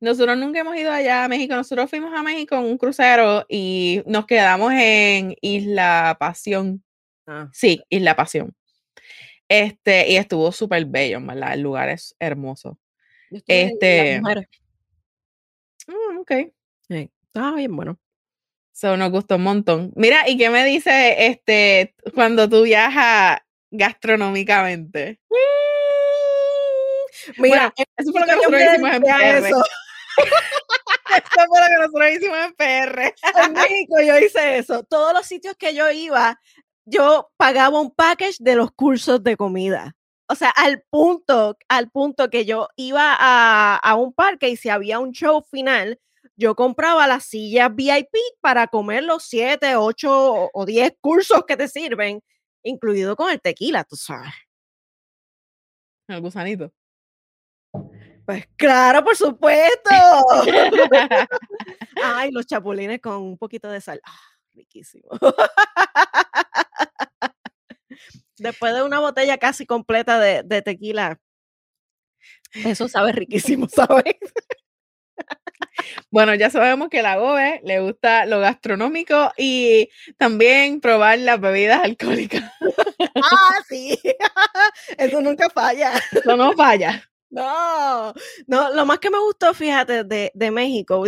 Nosotros nunca hemos ido allá a México. Nosotros fuimos a México en un crucero y nos quedamos en Isla Pasión. Ah. Sí, Isla Pasión. Este, y estuvo súper bello, ¿verdad? El lugar es hermoso. Este. Mm, ok. Sí. Ah, bien bueno. Eso nos gustó un montón. Mira, ¿y qué me dice este cuando tú viajas gastronómicamente? Mira, eso fue lo que nosotros hicimos en PR. Eso. eso fue lo que nosotros hicimos en PR. En México yo hice eso. Todos los sitios que yo iba, yo pagaba un package de los cursos de comida. O sea, al punto, al punto que yo iba a, a un parque y si había un show final, yo compraba las sillas VIP para comer los siete, ocho o diez cursos que te sirven, incluido con el tequila, tú sabes. El gusanito. Pues claro, por supuesto. Ay, los chapulines con un poquito de sal. Ah, riquísimo. Después de una botella casi completa de, de tequila, eso sabe riquísimo, ¿sabes? Bueno, ya sabemos que la Gobe le gusta lo gastronómico y también probar las bebidas alcohólicas. Ah, sí. Eso nunca falla. Eso no falla. No, no, lo más que me gustó, fíjate, de, de, México,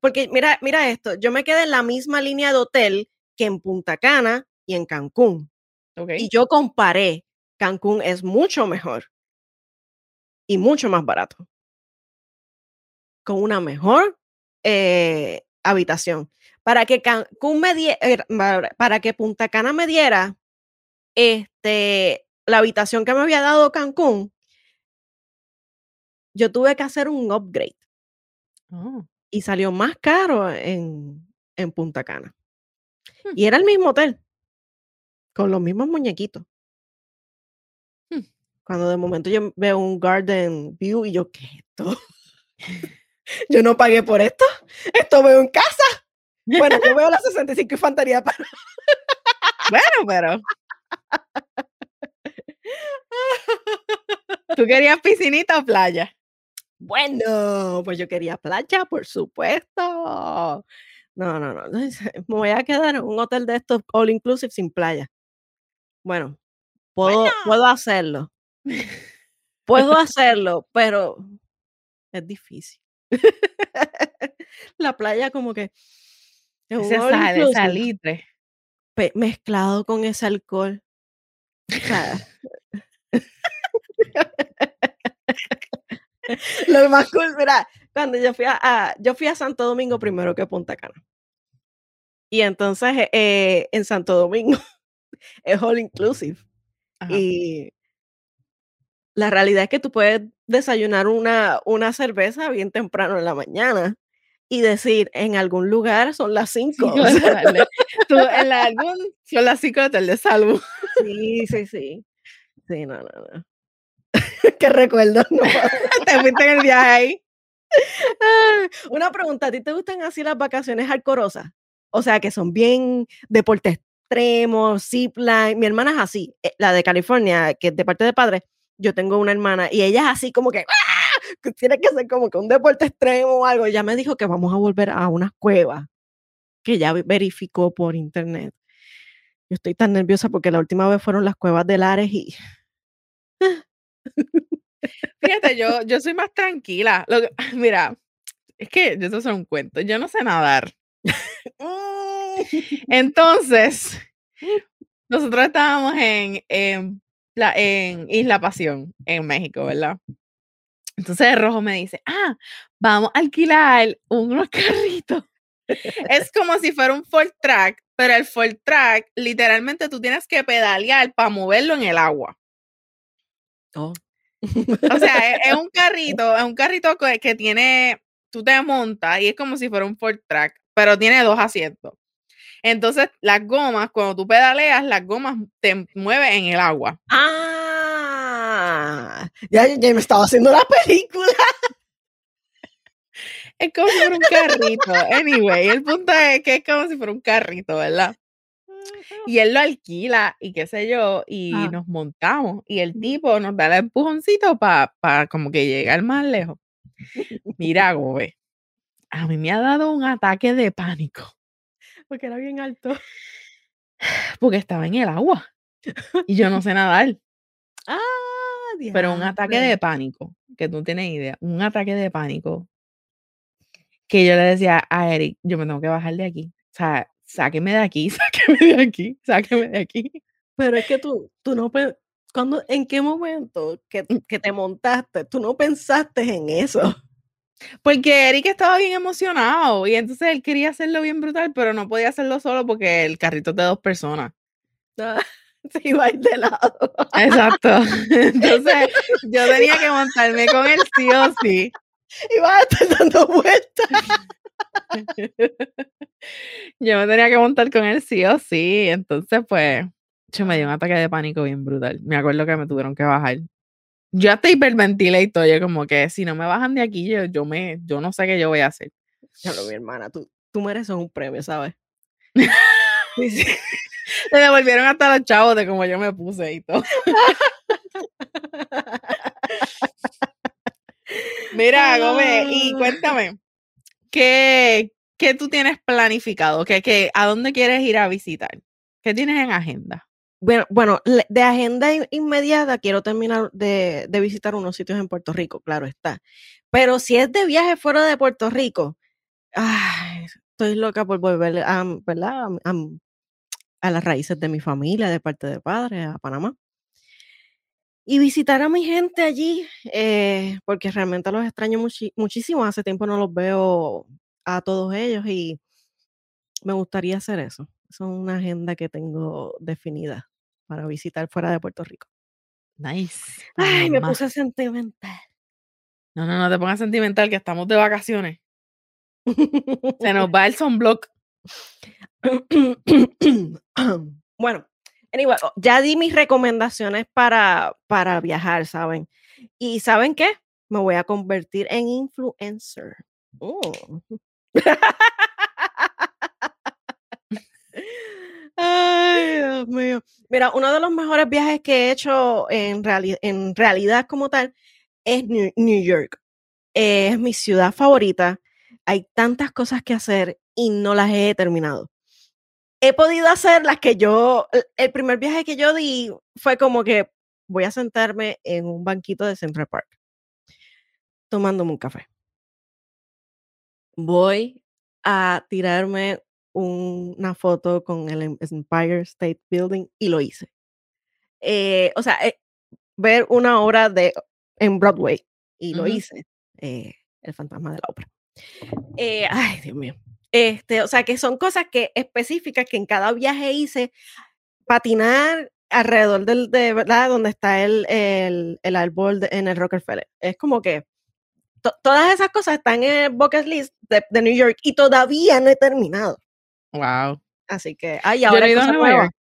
porque mira, mira esto, yo me quedé en la misma línea de hotel que en Punta Cana y en Cancún. Y yo comparé, Cancún es mucho mejor y mucho más barato, con una mejor eh, habitación. Para que Cancún me diera, er, para que Punta Cana me diera este, la habitación que me había dado Cancún, yo tuve que hacer un upgrade. Oh. Y salió más caro en, en Punta Cana. Hmm. Y era el mismo hotel. con los mismos muñequitos. Hmm. Cuando de momento yo veo un Garden View y yo, ¿qué es esto? yo no pagué por esto. Esto veo en casa. Bueno, yo veo la 65 infantería, pero Bueno, pero. ¿Tú querías piscinita o playa? Bueno, pues yo quería playa, por supuesto. No, no, no. Me voy a quedar en un hotel de estos all inclusive sin playa. Bueno, puedo, Bueno. puedo hacerlo. Puedo hacerlo, pero es difícil. La playa como que es un Ese sal, salitre. mezclado con ese alcohol. O sea, lo más cool, mira, cuando yo fui a, a- yo fui a Santo Domingo primero que Punta Cana. Y entonces eh, en Santo Domingo es all inclusive. Ajá. Y la realidad es que tú puedes desayunar una, una cerveza bien temprano en la mañana y decir, en algún lugar son las 5. Cinco de la tarde. Tú, en la álbum son las 5 de tarde, salud. sí, sí, sí. Sí, no, no, no. Qué recuerdo. no. Te fuiste en el viaje ahí. Ah, Una pregunta, ¿a ti te gustan así las vacaciones alcorosas? O sea, que son bien deporte extremo, zipline. Mi hermana es así, eh, la de California, que de parte de padre. Yo tengo una hermana y ella es así como que, ¡ah! tiene que ser como que un deporte extremo o algo. Ella me dijo que vamos a volver a unas cuevas que ya ve- verificó por internet. Yo estoy tan nerviosa porque la última vez fueron las cuevas de Lares y Fíjate, yo, yo soy más tranquila. Lo que- mira, es que yo te hacer un cuento. Yo no sé nadar. Entonces, nosotros estábamos en, en, la- en Isla Pasión, en México, ¿verdad? Entonces el rojo me dice, ah, vamos a alquilar unos carritos. Es como si fuera un Ford Track, pero el Ford Track, literalmente tú tienes que pedalear para moverlo en el agua. Oh. O sea, es, es un carrito, es un carrito que, que tiene, tú te montas y es como si fuera un Ford Track, pero tiene dos asientos. Entonces, las gomas, cuando tú pedaleas, las gomas te mueven en el agua. Ah, ya, ya me estaba haciendo la película. Es como si fuera un carrito. Anyway, el punto es que es como si fuera un carrito, ¿verdad? Y él lo alquila y qué sé yo, y Ah. nos montamos. Y el tipo nos da el empujoncito para como que llegar más lejos. Mira, Gobe, a mí me ha dado un ataque de pánico Porque era bien alto. porque estaba en el agua y yo no sé nadar, Ah, pero un ataque de pánico, que tú no tienes idea, un ataque de pánico que yo le decía a Eric, yo me tengo que bajar de aquí. O sea, sáqueme de aquí, sáqueme de aquí, sáqueme de aquí. Pero es que tú, tú no cuando, ¿en qué momento que, que te montaste, tú no pensaste en eso? Porque Eric estaba bien emocionado y entonces él quería hacerlo bien brutal, pero no podía hacerlo solo porque el carrito es de dos personas. Ah, Se iba a ir de lado. Exacto. Entonces yo tenía que montarme con él sí o sí. Iba a estar dando vueltas. Yo me tenía que montar con él sí o sí. Entonces, pues, yo me dio un ataque de pánico bien brutal. Me acuerdo que me tuvieron que bajar. Yo hasta hiperventilé y todo. Yo como que si no me bajan de aquí, yo, yo me, yo no sé qué yo voy a hacer. Diablo, mi hermana, tú, tú mereces un premio, ¿sabes? Sí, sí. Le devolvieron hasta los chavos de como yo me puse y todo. Mira, Gómez, y Ah. cuéntame, ¿qué, tú tienes planificado? ¿Qué, qué, ¿A dónde quieres ir a visitar? ¿Qué tienes en agenda? Bueno, bueno, de agenda in- inmediata quiero terminar de, de visitar unos sitios en Puerto Rico, claro está. Pero si es de viaje fuera de Puerto Rico, estoy loca por volver a, ¿verdad? a, a- las raíces de mi familia, de parte de padre, a Panamá. Y visitar a mi gente allí, eh, porque realmente los extraño muchísimo. Hace tiempo no los veo a todos ellos y me gustaría hacer eso. Esa Es una agenda que tengo definida para visitar fuera de Puerto Rico. Nice. Ay, me puse sentimental. No, no, no te pongas sentimental, que estamos de vacaciones. Se nos va el sunblock. bueno, Anyway, oh, ya di mis recomendaciones para, para viajar, ¿saben? ¿Y saben qué? Me voy a convertir en influencer. Oh. Ay, Dios mío. Mira, uno de los mejores viajes que he hecho en, en realidad como tal es New, York. es mi ciudad favorita. Hay tantas cosas que hacer y no las he terminado. He podido hacer las que yo, el primer viaje que yo di fue como que voy a sentarme en un banquito de Central Park tomándome un café. Voy a tirarme una foto con el Empire State Building y lo hice. Eh, o sea, eh, ver una obra de en Broadway y lo hice. Eh, el fantasma de la ópera. ay, Dios mío. Este, o sea, que son cosas que específicas que en cada viaje hice patinar alrededor del, de verdad, donde está el, el, el árbol en el Rockefeller. Es como que todas esas cosas están en el bucket list de, de, New York y todavía no he terminado. Wow. Así que, ay, ahora he ido a Nueva York.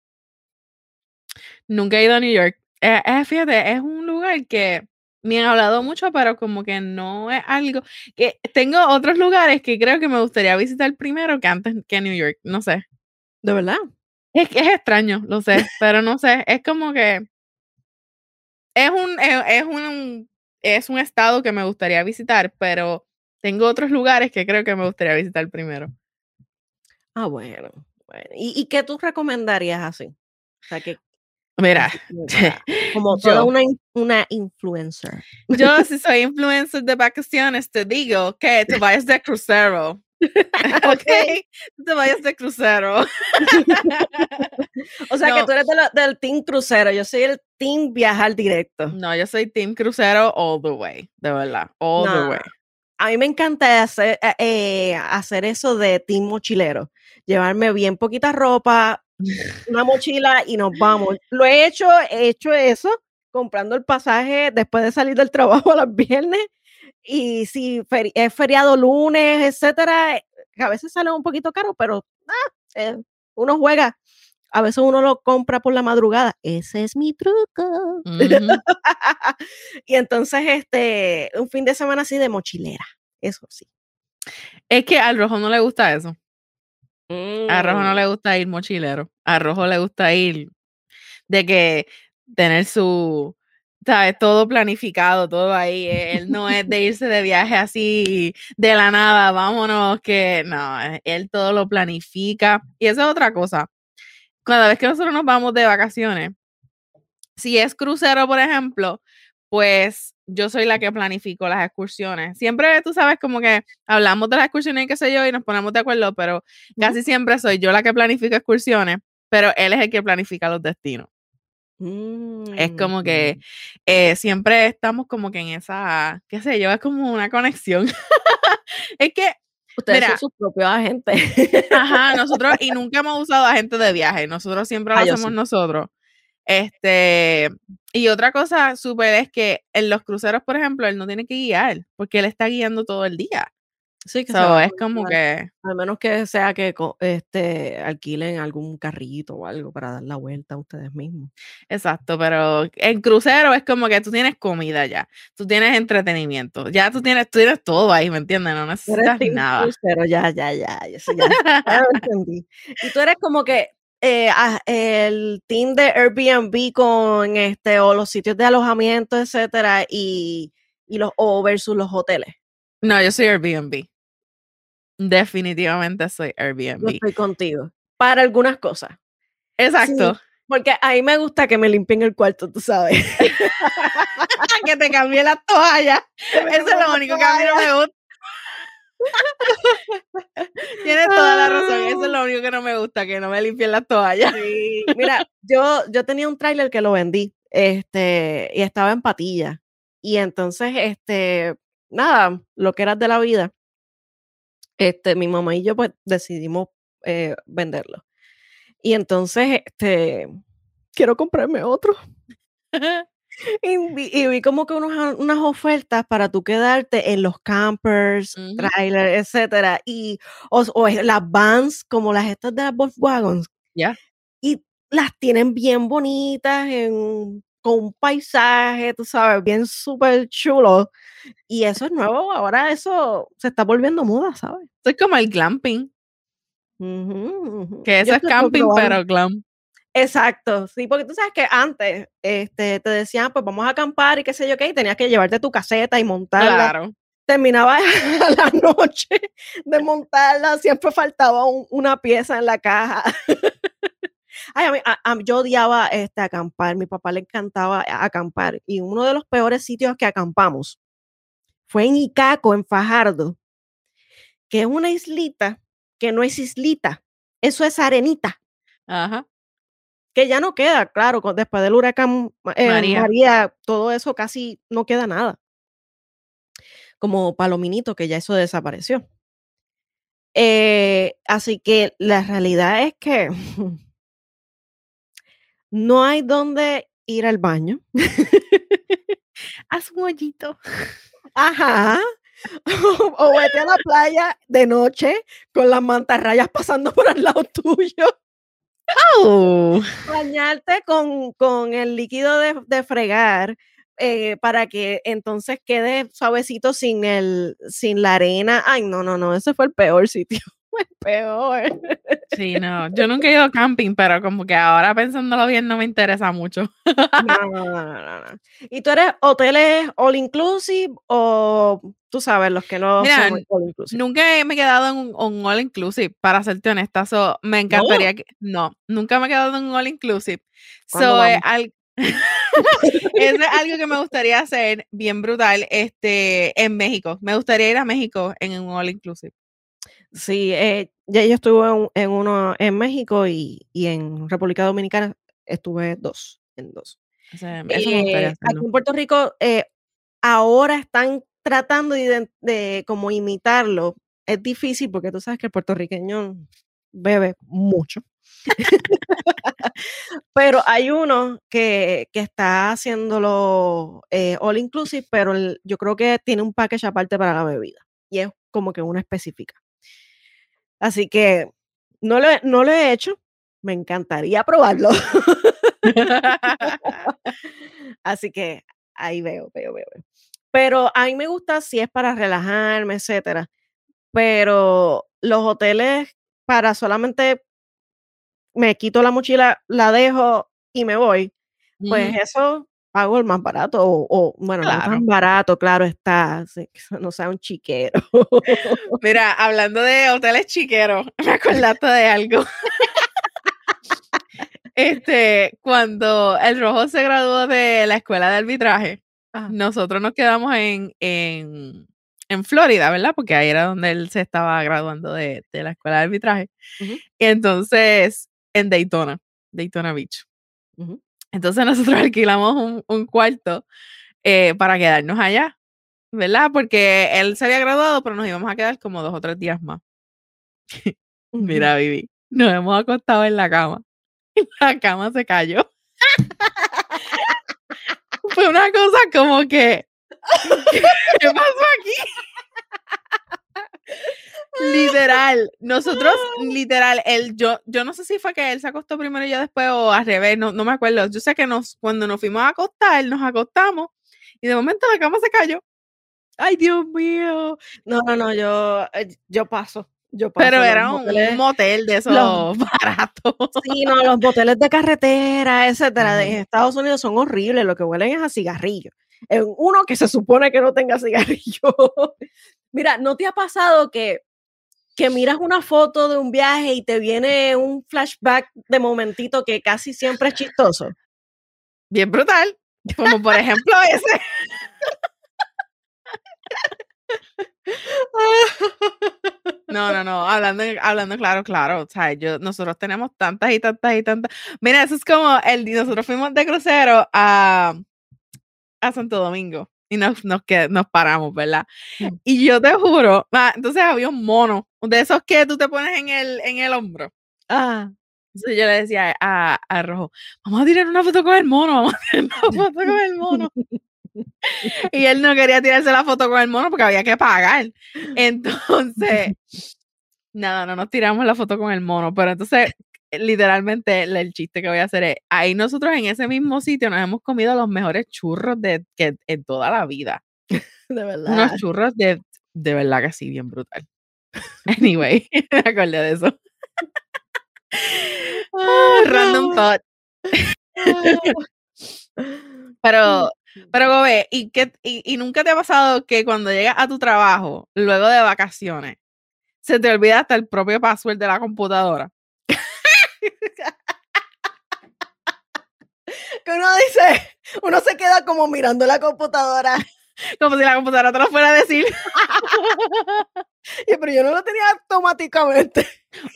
Nunca he ido a New York. Eh, eh, fíjate, es un lugar que me han hablado mucho, pero como que no es algo que tengo otros lugares que creo que me gustaría visitar primero que antes que New York, no sé. ¿De verdad? Es, es extraño, lo sé, pero no sé, es como que es un, es, un, es un estado que me gustaría visitar, pero tengo otros lugares que creo que me gustaría visitar primero. Ah, bueno. bueno. ¿Y, ¿Y, qué tú recomendarías así? O sea, que Mira, como toda una, una influencer. Yo si soy influencer de vacaciones te digo que te vayas de crucero. ok, te vayas de crucero. o sea que tú eres del team crucero, yo soy el team viajar directo. No, yo soy team crucero all the way, de verdad, all the way. A mí me encanta hacer, eh, eh, hacer eso de team mochilero, llevarme bien poquita ropa, una mochila y nos vamos. Lo he hecho, he hecho eso, comprando el pasaje después de salir del trabajo a los viernes. Y si es feriado lunes, etcétera, que a veces sale un poquito caro, pero ah, eh, uno juega. A veces uno lo compra por la madrugada. Ese es mi truco. y entonces, este, un fin de semana así de mochilera. Eso sí. Es que al rojo no le gusta eso. A Rojo no mm. le gusta ir mochilero. A Rojo le gusta ir de que tener su, ¿sabes? Todo planificado, todo ahí. Él no es de irse de viaje así de la nada, vámonos, que no, él todo lo planifica. Y eso es otra cosa. Cada vez que nosotros nos vamos de vacaciones, si es crucero, por ejemplo, pues yo soy la que planifico las excursiones. Siempre, tú sabes, como que hablamos de las excursiones y qué sé yo, y nos ponemos de acuerdo, pero casi siempre soy yo la que planifica excursiones, pero él es el que planifica los destinos. Es como que mm. eh, siempre estamos como que en esa, qué sé yo, es como una conexión. es que Ustedes son sus propios agentes. ajá, nosotros, y nunca hemos usado agentes de viaje, nosotros siempre lo ah, hacemos nosotros. Este, y otra cosa súper es que en los cruceros, por ejemplo, él no tiene que guiar, porque él está guiando todo el día. Sí, que es como que. Al menos que sea que este, alquilen algún carrito o algo para dar la vuelta a ustedes mismos. Exacto, pero en crucero es como que tú tienes comida ya, tú tienes entretenimiento, ya tú tienes, tú tienes todo ahí, ¿me entiendes? No necesitas nada. Crucero, ya, ya, ya, eso ya, ya lo entendí. Y tú eres como que eh, el team de Airbnb con este o los sitios de alojamiento, etcétera, y, los o versus los hoteles. No, yo soy Airbnb. Definitivamente soy Airbnb. estoy contigo. Para algunas cosas. Exacto. porque a mí me gusta que me limpien el cuarto, tú sabes. que te cambie la toalla. Eso es lo único que a mí no me gusta. Tienes toda la razón, eso es lo único que no me gusta, que no me limpien las toallas. Mira, yo, yo tenía un tráiler que lo vendí, este, y estaba en patilla. Y entonces, este, nada, lo que era de la vida, este, mi mamá y yo pues decidimos eh, venderlo. Y entonces, este, quiero comprarme otro. Y vi, como que unas ofertas para tú quedarte en los campers, trailers, etcétera, y o, las vans como las estas de las Volkswagen. Ya. Y las tienen bien bonitas, en, con un paisaje, tú sabes, bien súper chulo. Y eso es nuevo, ahora eso se está volviendo moda, ¿sabes? Es como el glamping. Que eso es camping, pero glam. Exacto, sí, porque tú sabes que antes este, te decían, pues vamos a acampar y qué sé yo qué, y tenías que llevarte tu caseta y montarla. Claro. Terminaba a la noche de montarla, siempre faltaba una pieza en la caja. Ay, a mí, yo odiaba este, acampar, mi papá le encantaba acampar, y uno de los peores sitios que acampamos fue en Icaco, en Fajardo, que es una islita que no es islita, eso es arenita. Ajá que ya no queda, claro, después del huracán eh, María. todo eso casi no queda nada. Como Palominito, que ya eso desapareció. Eh, así que la realidad es que no hay dónde ir al baño. Haz un hoyito. Ajá. o vete a la playa de noche con las mantarrayas pasando por al lado tuyo. Oh. Bañarte con, con, el líquido de, de fregar eh, para que entonces quede suavecito sin, el, sin la arena. Ay, no, no, no, ese fue el peor sitio. El peor. Sí, no, yo nunca he ido camping, pero como que ahora pensándolo bien no me interesa mucho. No, no, no, no, no. ¿Y tú eres hoteles all inclusive o tú sabes, los que no son all inclusive? Nunca me he quedado en un, all inclusive, para serte honesta. me encantaría que. No, nunca me he quedado en un all inclusive. So, es algo que me gustaría hacer bien brutal este, en México. Me gustaría ir a México en un all inclusive. Sí, eh, ya yo estuve en, uno en México y, en República Dominicana estuve dos, en dos. Eh, aquí en Puerto Rico eh, ahora están tratando de, como imitarlo. Es difícil porque tú sabes que el puertorriqueño bebe mucho. pero hay uno que, que está haciéndolo all inclusive, pero yo creo que tiene un package aparte para la bebida y es como que una específica. Así que no lo, no lo he hecho, me encantaría probarlo. Así que ahí veo, veo, veo. Pero a mí me gusta si es para relajarme, etcétera. Pero los hoteles para solamente me quito la mochila, la dejo y me voy, pues eso pago el más barato, o, bueno, no tan barato, claro está, no sea un chiquero. Mira, hablando de hoteles chiqueros, me acordaste de algo. este, cuando el Rojo se graduó de la escuela de arbitraje, nosotros nos quedamos en, en, en, Florida, ¿verdad? Porque ahí era donde él se estaba graduando de, de la escuela de arbitraje. Y entonces, en Daytona, Daytona Beach. Entonces nosotros alquilamos un, cuarto eh, para quedarnos allá, ¿verdad? Porque él se había graduado, pero nos íbamos a quedar como dos o tres días más. Mira, Vivi, nos hemos acostado en la cama y la cama se cayó. Fue una cosa como que, ¿qué pasó aquí? Literal, nosotros, literal, él, yo, yo no sé si fue que él se acostó primero y yo después o al revés, no, no me acuerdo. Yo sé que nos, cuando nos fuimos a acostar, nos acostamos y de momento la cama se cayó. Ay, Dios mío. No, no, no, yo, eh, yo paso. Yo paso Pero era un, motel de esos baratos. Sí, no, los moteles de carretera, etcétera, de Estados Unidos son horribles, lo que huelen es a cigarrillo. Uno que se supone que no tenga cigarrillo. Mira, ¿no te ha pasado que que miras una foto de un viaje y te viene un flashback de momentito que casi siempre es chistoso. Bien brutal. Como por ejemplo ese. No, no, no, hablando, hablando claro, claro, o sea, yo, nosotros tenemos tantas y tantas y tantas. Mira, eso es como el nosotros fuimos de crucero a, a Santo Domingo y nos, nos, nos paramos, ¿verdad? Mm. Y yo te juro, ah, entonces había un mono, de esos que tú te pones en el, en el hombro. Ah. Entonces yo le decía a, a Rojo, vamos a tirar una foto con el mono, vamos a tirar una foto con el mono. y él no quería tirarse la foto con el mono porque había que pagar. Entonces, nada, no nos tiramos la foto con el mono, pero entonces literalmente el, chiste que voy a hacer es, ahí nosotros en ese mismo sitio nos hemos comido los mejores churros de que en toda la vida. De verdad. Unos churros de, de verdad que sí, bien brutal. Anyway, me acordé de eso. Ah, Random thought. Pero, pero Gobe, ¿y, qué, y, y nunca te ha pasado que cuando llegas a tu trabajo, luego de vacaciones, se te olvida hasta el propio password de la computadora? Que uno dice, uno se queda como mirando la computadora. Como si la computadora te lo fuera a decir. Y, pero yo no lo tenía automáticamente.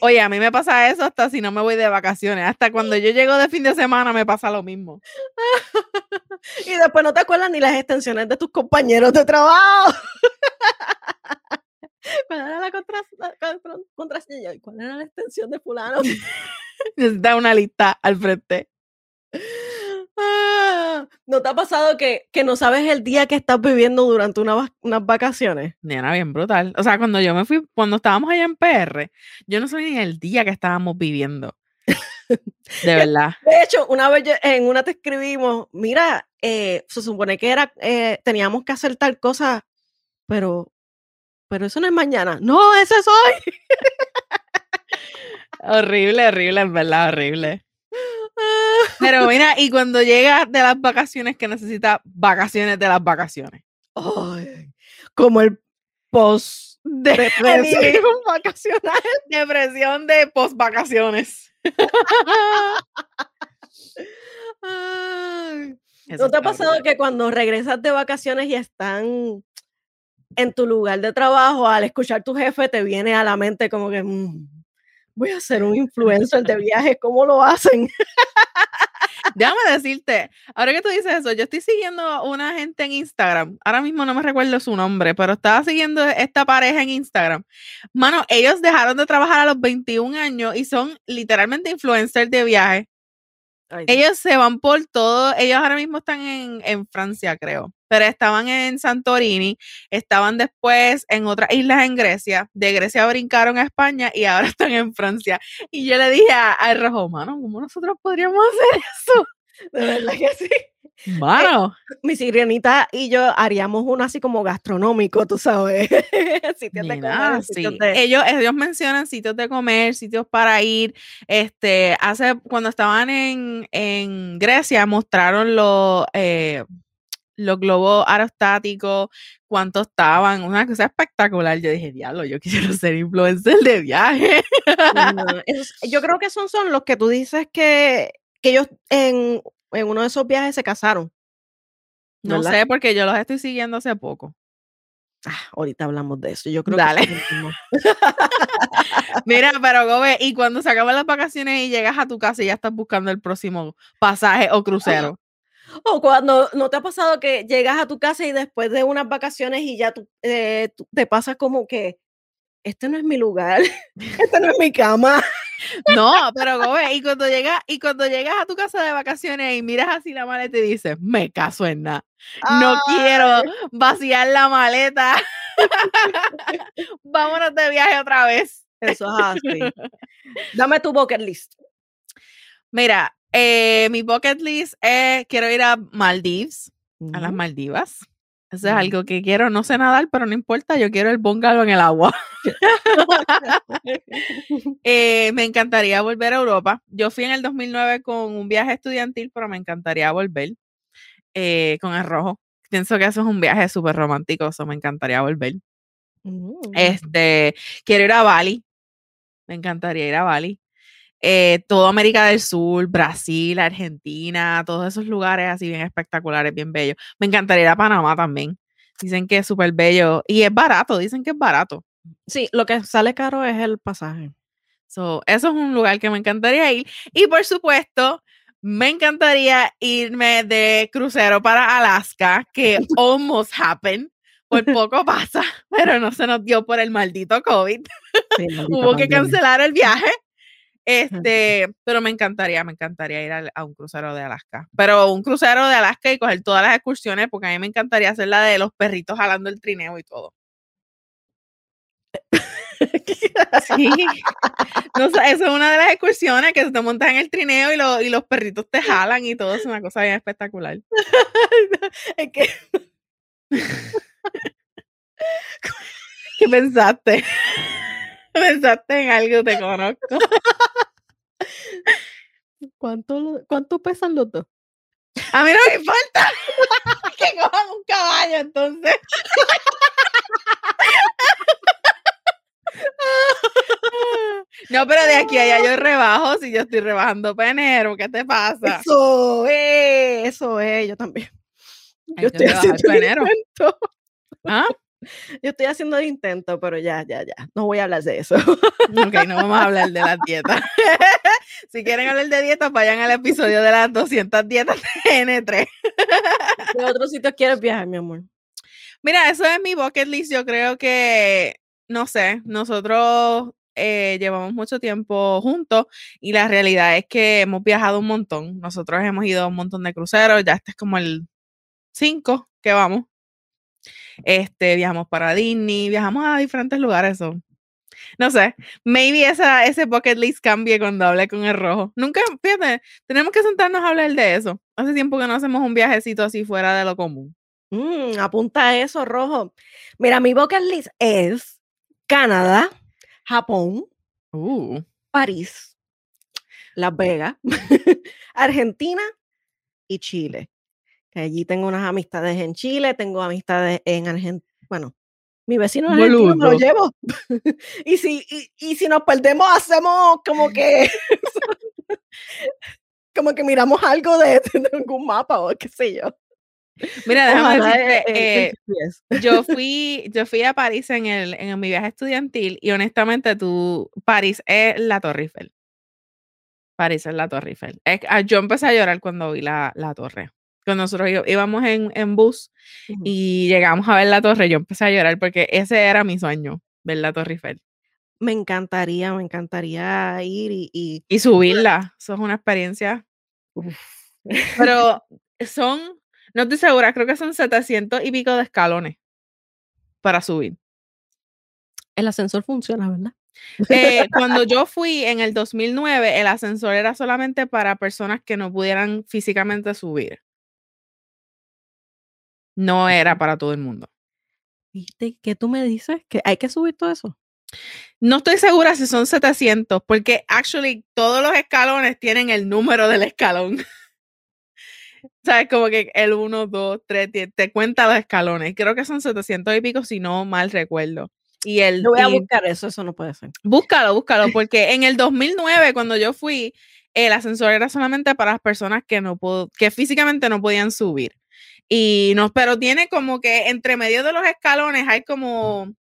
Oye, a mí me pasa eso hasta si no me voy de vacaciones. Hasta cuando yo llego de fin de semana me pasa lo mismo. Y después no te acuerdas ni las extensiones de tus compañeros de trabajo. ¿Cuál era la contra- la contra- contraseña? ¿Cuál era la extensión de fulano? Necesitas una lista al frente. Ah, ¿No te ha pasado que, que no sabes el día que estás viviendo durante una unas vacaciones? Nena, bien brutal. O sea, cuando yo me fui, cuando estábamos allá en PR, yo no sabía ni el día que estábamos viviendo. De verdad. De hecho, una vez yo- en una te escribimos, mira, eh, se supone que era, eh, teníamos que hacer tal cosa, pero, pero eso no es mañana. No, eso es hoy. Horrible, horrible, en verdad, horrible. Pero mira, y cuando llegas de las vacaciones que necesitas vacaciones de las vacaciones. Como el post De depresión vacacional. depresión de post vacaciones. ¿No te ha pasado que cuando regresas de vacaciones y están en tu lugar de trabajo, al escuchar tu jefe, te viene a la mente como que "Mm, voy a ser un influencer de viajes? ¿Cómo lo hacen? Déjame decirte, ahora que tú dices eso, yo estoy siguiendo una gente en Instagram. Ahora mismo no me recuerdo su nombre, pero estaba siguiendo esta pareja en Instagram. Mano, ellos dejaron de trabajar a los 21 años y son literalmente influencers de viaje. Ellos se van por todo. Ellos ahora mismo están en, en Francia, creo. Pero estaban en Santorini, estaban después en otras islas en Grecia. De Grecia brincaron a España y ahora están en Francia. Y yo le dije a, a Rojo, mano, ¿cómo nosotros podríamos hacer eso? De verdad que sí. Mano. Mi sirenita y yo haríamos uno así como gastronómico, tú sabes. sitios de comer, sí. sitios de- Ellos, ellos mencionan sitios de comer, sitios para ir. Este, hace, cuando estaban en, en Grecia, mostraron los, eh, los globos aerostáticos, cuántos estaban, una cosa espectacular. Yo dije, diablo, yo quiero ser influencer de viaje. No, esos- yo creo que son, son los que tú dices que, que ellos en, en uno de esos viajes se casaron. No ¿verdad? sé, porque yo los estoy siguiendo hace poco. Ah, ahorita hablamos de eso. Yo creo Dale. que. Mira, pero Gobe, y cuando se acaban las vacaciones y llegas a tu casa y ya estás buscando el próximo pasaje o crucero. O cuando no te ha pasado que llegas a tu casa y después de unas vacaciones y ya tú, eh, tú- te pasa como que este no es mi lugar, este no es mi cama. No, pero Gobe, y cuando llegas, y cuando llegas a tu casa de vacaciones y miras así la maleta y dices, me caso en nada. No quiero vaciar la maleta. Vámonos de viaje otra vez. Eso es así. Dame tu bucket list. Mira, eh, mi bucket list es quiero ir a Maldives, a las. Maldivas. Eso es algo que quiero. No sé nadar, pero no importa. Yo quiero el bungalow en el agua. Eh, me encantaría volver a Europa. Yo fui en el 2009 con un viaje estudiantil, pero me encantaría volver eh, con el rojo. Pienso que eso es un viaje súper romántico, eso me encantaría volver. Mm. Este, quiero ir a Bali. Me encantaría ir a Bali. Eh, toda América del Sur, Brasil, Argentina, todos esos lugares así bien espectaculares, bien bellos. Me encantaría ir a Panamá también. Dicen que es súper bello y es barato, dicen que es barato. Sí, lo que sale caro es el pasaje. So, eso es un lugar que me encantaría ir. Y por supuesto, me encantaría irme de crucero para Alaska, que almost happened. Por poco pasa, pero no se nos dio por el maldito COVID. Sí, Hubo que cancelar el viaje. Este, pero me encantaría, me encantaría ir a, un crucero de Alaska. Pero un crucero de Alaska y coger todas las excursiones, porque a mí me encantaría hacer la de los perritos jalando el trineo y todo. Sí. No, eso es una de las excursiones que se te montas en el trineo y, y los perritos te jalan y todo. Es una cosa bien espectacular. es que. ¿Qué pensaste? Pensaste en algo, te conozco. ¿Cuánto, ¿Cuánto pesan los dos? A mí no me importa que cojan un caballo, entonces. No, pero de aquí a allá yo rebajo si yo estoy rebajando penero. ¿Qué te pasa? Eso es, eso es, yo también. Yo estoy haciendo penero. ¿Ah? Yo estoy haciendo el intento, pero ya, ya, ya. No voy a hablar de eso. Ok, no vamos a hablar de las dietas. si quieren hablar de dietas, vayan al episodio de las 200 dietas de N3. ¿De otros sitios quieres viajar, mi amor? Mira, eso es mi bucket list. Yo creo que, no sé, nosotros eh, llevamos mucho tiempo juntos y la realidad es que hemos viajado un montón. Nosotros hemos ido a un montón de cruceros, ya este es como el 5 que vamos. Este, viajamos para Disney, viajamos a diferentes lugares. No sé, maybe esa, ese bucket list cambie cuando hable con el rojo. Nunca, fíjate, tenemos que sentarnos a hablar de eso. Hace tiempo que no hacemos un viajecito así fuera de lo común. Mm, apunta eso, rojo. Mira, mi bucket list es Canadá, Japón, uh. París, Las Vegas, Argentina y Chile allí tengo unas amistades en Chile, tengo amistades en Argentina. Bueno, mi vecino argentino me lo llevo. y, si, y, si nos perdemos, hacemos como que. como que miramos algo de, algún mapa o qué sé yo. Mira, déjame decirte, eh, yo fui, yo fui a París en el, en mi viaje estudiantil y honestamente tú, París es la Torre Eiffel. París es la Torre Eiffel. Ah, yo empecé a llorar cuando vi la, la torre cuando nosotros íbamos en, en bus y llegamos a ver la torre, yo empecé a llorar porque ese era mi sueño, ver la Torre Eiffel. Me encantaría, me encantaría ir y... Y, subirla, eso es una experiencia. Pero son, no estoy segura, creo que son 700 y pico de escalones para subir. El ascensor funciona, ¿verdad? Eh, cuando yo fui en el 2009, el ascensor era solamente para personas que no pudieran físicamente subir no era para todo el mundo. ¿Viste? ¿Qué tú me dices? ¿Que hay que subir todo eso? No estoy segura si son 700, porque actually todos los escalones tienen el número del escalón. ¿Sabes? Como que el 1, 2, 3, te cuenta los escalones. Creo que son 700 y pico, si no mal recuerdo. Y el, voy a buscar eso, eso no puede ser. Búscalo, búscalo, porque en el 2009, cuando yo fui, el ascensor era solamente para las personas que, no que físicamente no podían subir. Y no, pero tiene como que entre medio de los escalones hay como,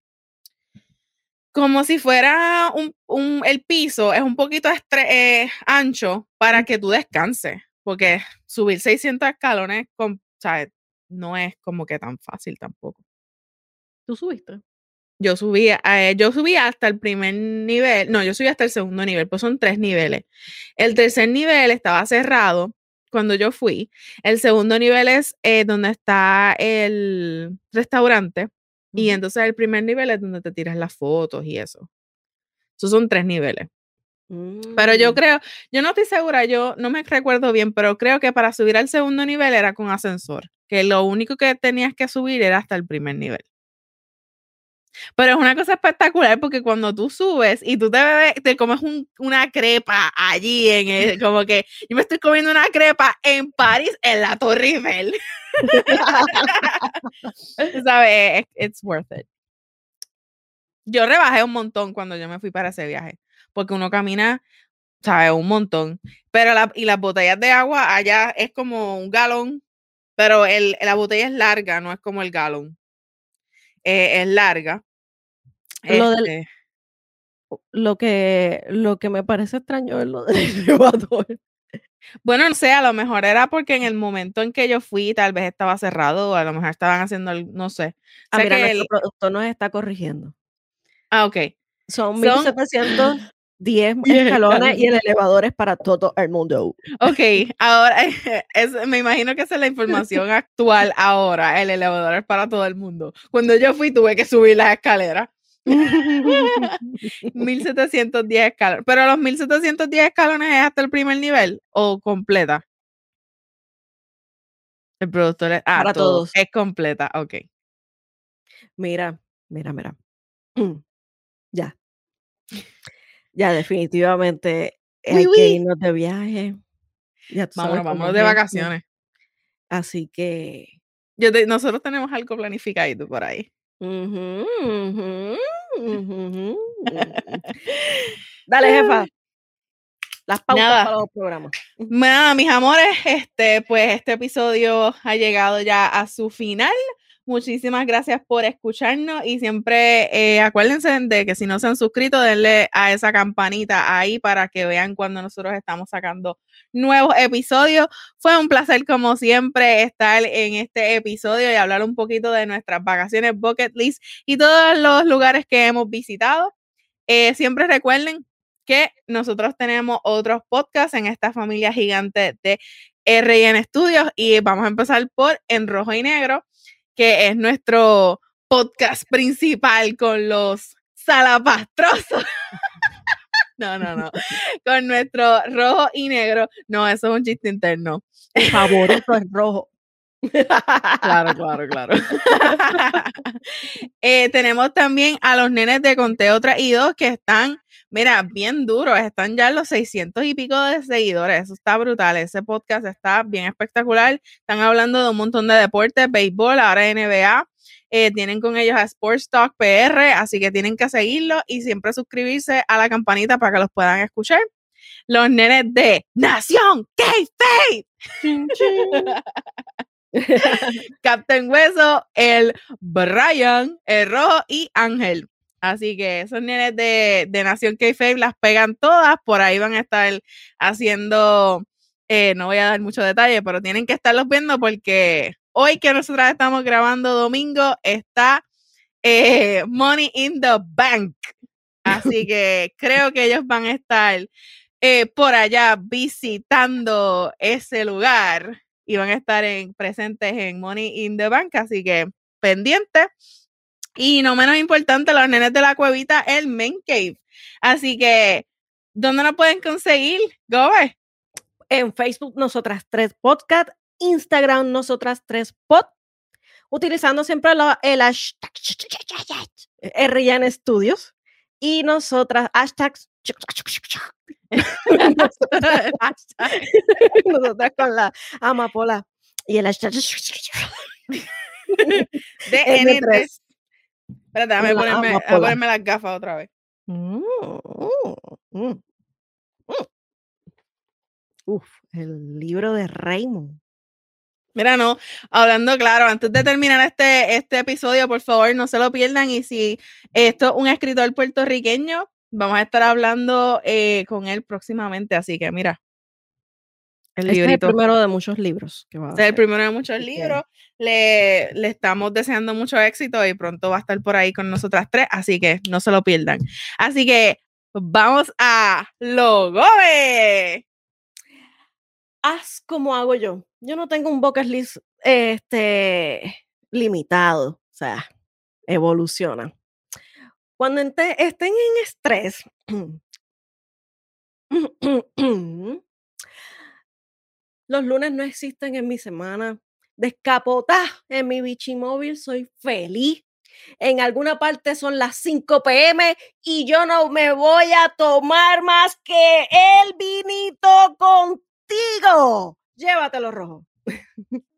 como si fuera un, el piso, es un poquito eh, ancho para que tú descanses, porque subir 600 escalones con, no es como que tan fácil tampoco. ¿Tú subiste? Yo subí, eh, yo subí hasta el primer nivel, no, yo subí hasta el segundo nivel, pues son tres niveles. El tercer nivel estaba cerrado cuando yo fui. El segundo nivel es eh, donde está el restaurante. Y entonces el primer nivel es donde te tiras las fotos y eso. Esos son tres niveles. Pero yo mm. creo, yo no estoy segura, yo no me recuerdo bien, pero creo que para subir al segundo nivel era con ascensor, que lo único que tenías que subir era hasta el primer nivel. Pero es una cosa espectacular porque cuando tú subes y tú te bebes, te comes una crepa allí en el, como que yo me estoy comiendo una crepa en París en la Torre Eiffel. ¿Sabes? It's worth it. Yo rebajé un montón cuando yo me fui para ese viaje, porque uno camina, ¿sabes? Un montón. Pero la, y las botellas de agua allá es como un galón, pero el, la botella es larga, no es como el galón. Eh, es larga. Lo, este lo, que, lo que me parece extraño es lo del elevador. Bueno, no sé, a lo mejor era porque en el momento en que yo fui, tal vez estaba cerrado, o a lo mejor estaban haciendo, no sé. Ah, mira, nuestro el... productor nos está corrigiendo. Ah, ok. Son, 1710 escalones y el elevador es para todo el mundo. Ok, ahora me imagino que esa es la información actual ahora. El elevador es para todo el mundo. Cuando yo fui tuve que subir las escaleras. 1710 escalones. Pero los 1710 escalones es hasta el primer nivel o completa. El productor es. Ah, Para todo, todos. Es completa, ok. Mira, mira, mira. Ya. Ya, definitivamente Uy, hay que irnos de viaje. Ya Vámonos, vámonos de vacaciones. Así que. Yo te- nosotros tenemos algo planificado por ahí. Dale, jefa. Las pautas Nada. para los programas. Nada, mis amores, este, pues este episodio ha llegado ya a su final. Muchísimas gracias por escucharnos y siempre eh, acuérdense de que si no se han suscrito, denle a esa campanita ahí para que vean cuando nosotros estamos sacando nuevos episodios. Fue un placer como siempre estar en este episodio y hablar un poquito de nuestras vacaciones bucket list y todos los lugares que hemos visitado. Eh, siempre recuerden que nosotros tenemos otros podcasts en esta familia gigante de RN Studios y vamos a empezar por En Rojo y Negro, que es nuestro podcast principal con los salapastrosos. No, no, no. Con nuestro rojo y negro. No, eso es un chiste interno. Favorito es rojo. Claro, claro, claro. Eh, tenemos también a los nenes de Conteo Traídos que están, mira, bien duros. Están ya los 600 y pico de seguidores. Eso está brutal. Ese podcast está bien espectacular. Están hablando de un montón de deportes, béisbol, ahora NBA. Eh, tienen con ellos a Sports Talk PR, así que tienen que seguirlo y siempre suscribirse a la campanita para que los puedan escuchar. Los nenes de Nación K-Faith. Captain Hueso, el Brian, el Rojo y Ángel. Así que esos nenes de, de Nación K-Fabe las pegan todas. Por ahí van a estar haciendo, eh, no voy a dar mucho detalle, pero tienen que estarlos viendo porque hoy que nosotras estamos grabando domingo está eh, Money in the Bank. Así que creo que ellos van a estar eh, por allá visitando ese lugar y van a estar en, presentes en Money in the Bank, así que pendiente. Y no menos importante, los nenes de la cuevita, el Main Cave. Así que, ¿dónde nos pueden conseguir? Gobe. En Facebook, nosotras tres podcast. Instagram, nosotras tres pod. Utilizando siempre el hashtag RN Studios. Y nosotras, hashtags. nosotras con la amapola. Y el hashtag. De N3. N3. Espérate, déjame La ponerme, a ponerme las gafas otra vez. Mm, mm, mm, mm. Uf, el libro de Raymond. Mira, no, hablando claro, antes de terminar este, este episodio, por favor, no se lo pierdan. Y si esto es un escritor puertorriqueño, vamos a estar hablando eh, con él próximamente. Así que mira, el Este es el librito. primero de muchos libros que va a Este es el primero de muchos libros. Le, le estamos deseando mucho éxito y pronto va a estar por ahí con nosotras tres, así que no se lo pierdan. Así que vamos a Logobe. Haz como hago yo. Yo no tengo un bucket list este, limitado. O sea, evoluciona. Cuando estén en estrés, los lunes no existen en mi semana. Descapotá en mi bichimóvil, soy feliz. En alguna parte son las 5 pm y yo no me voy a tomar más que el vinito contigo. Llévatelo rojo.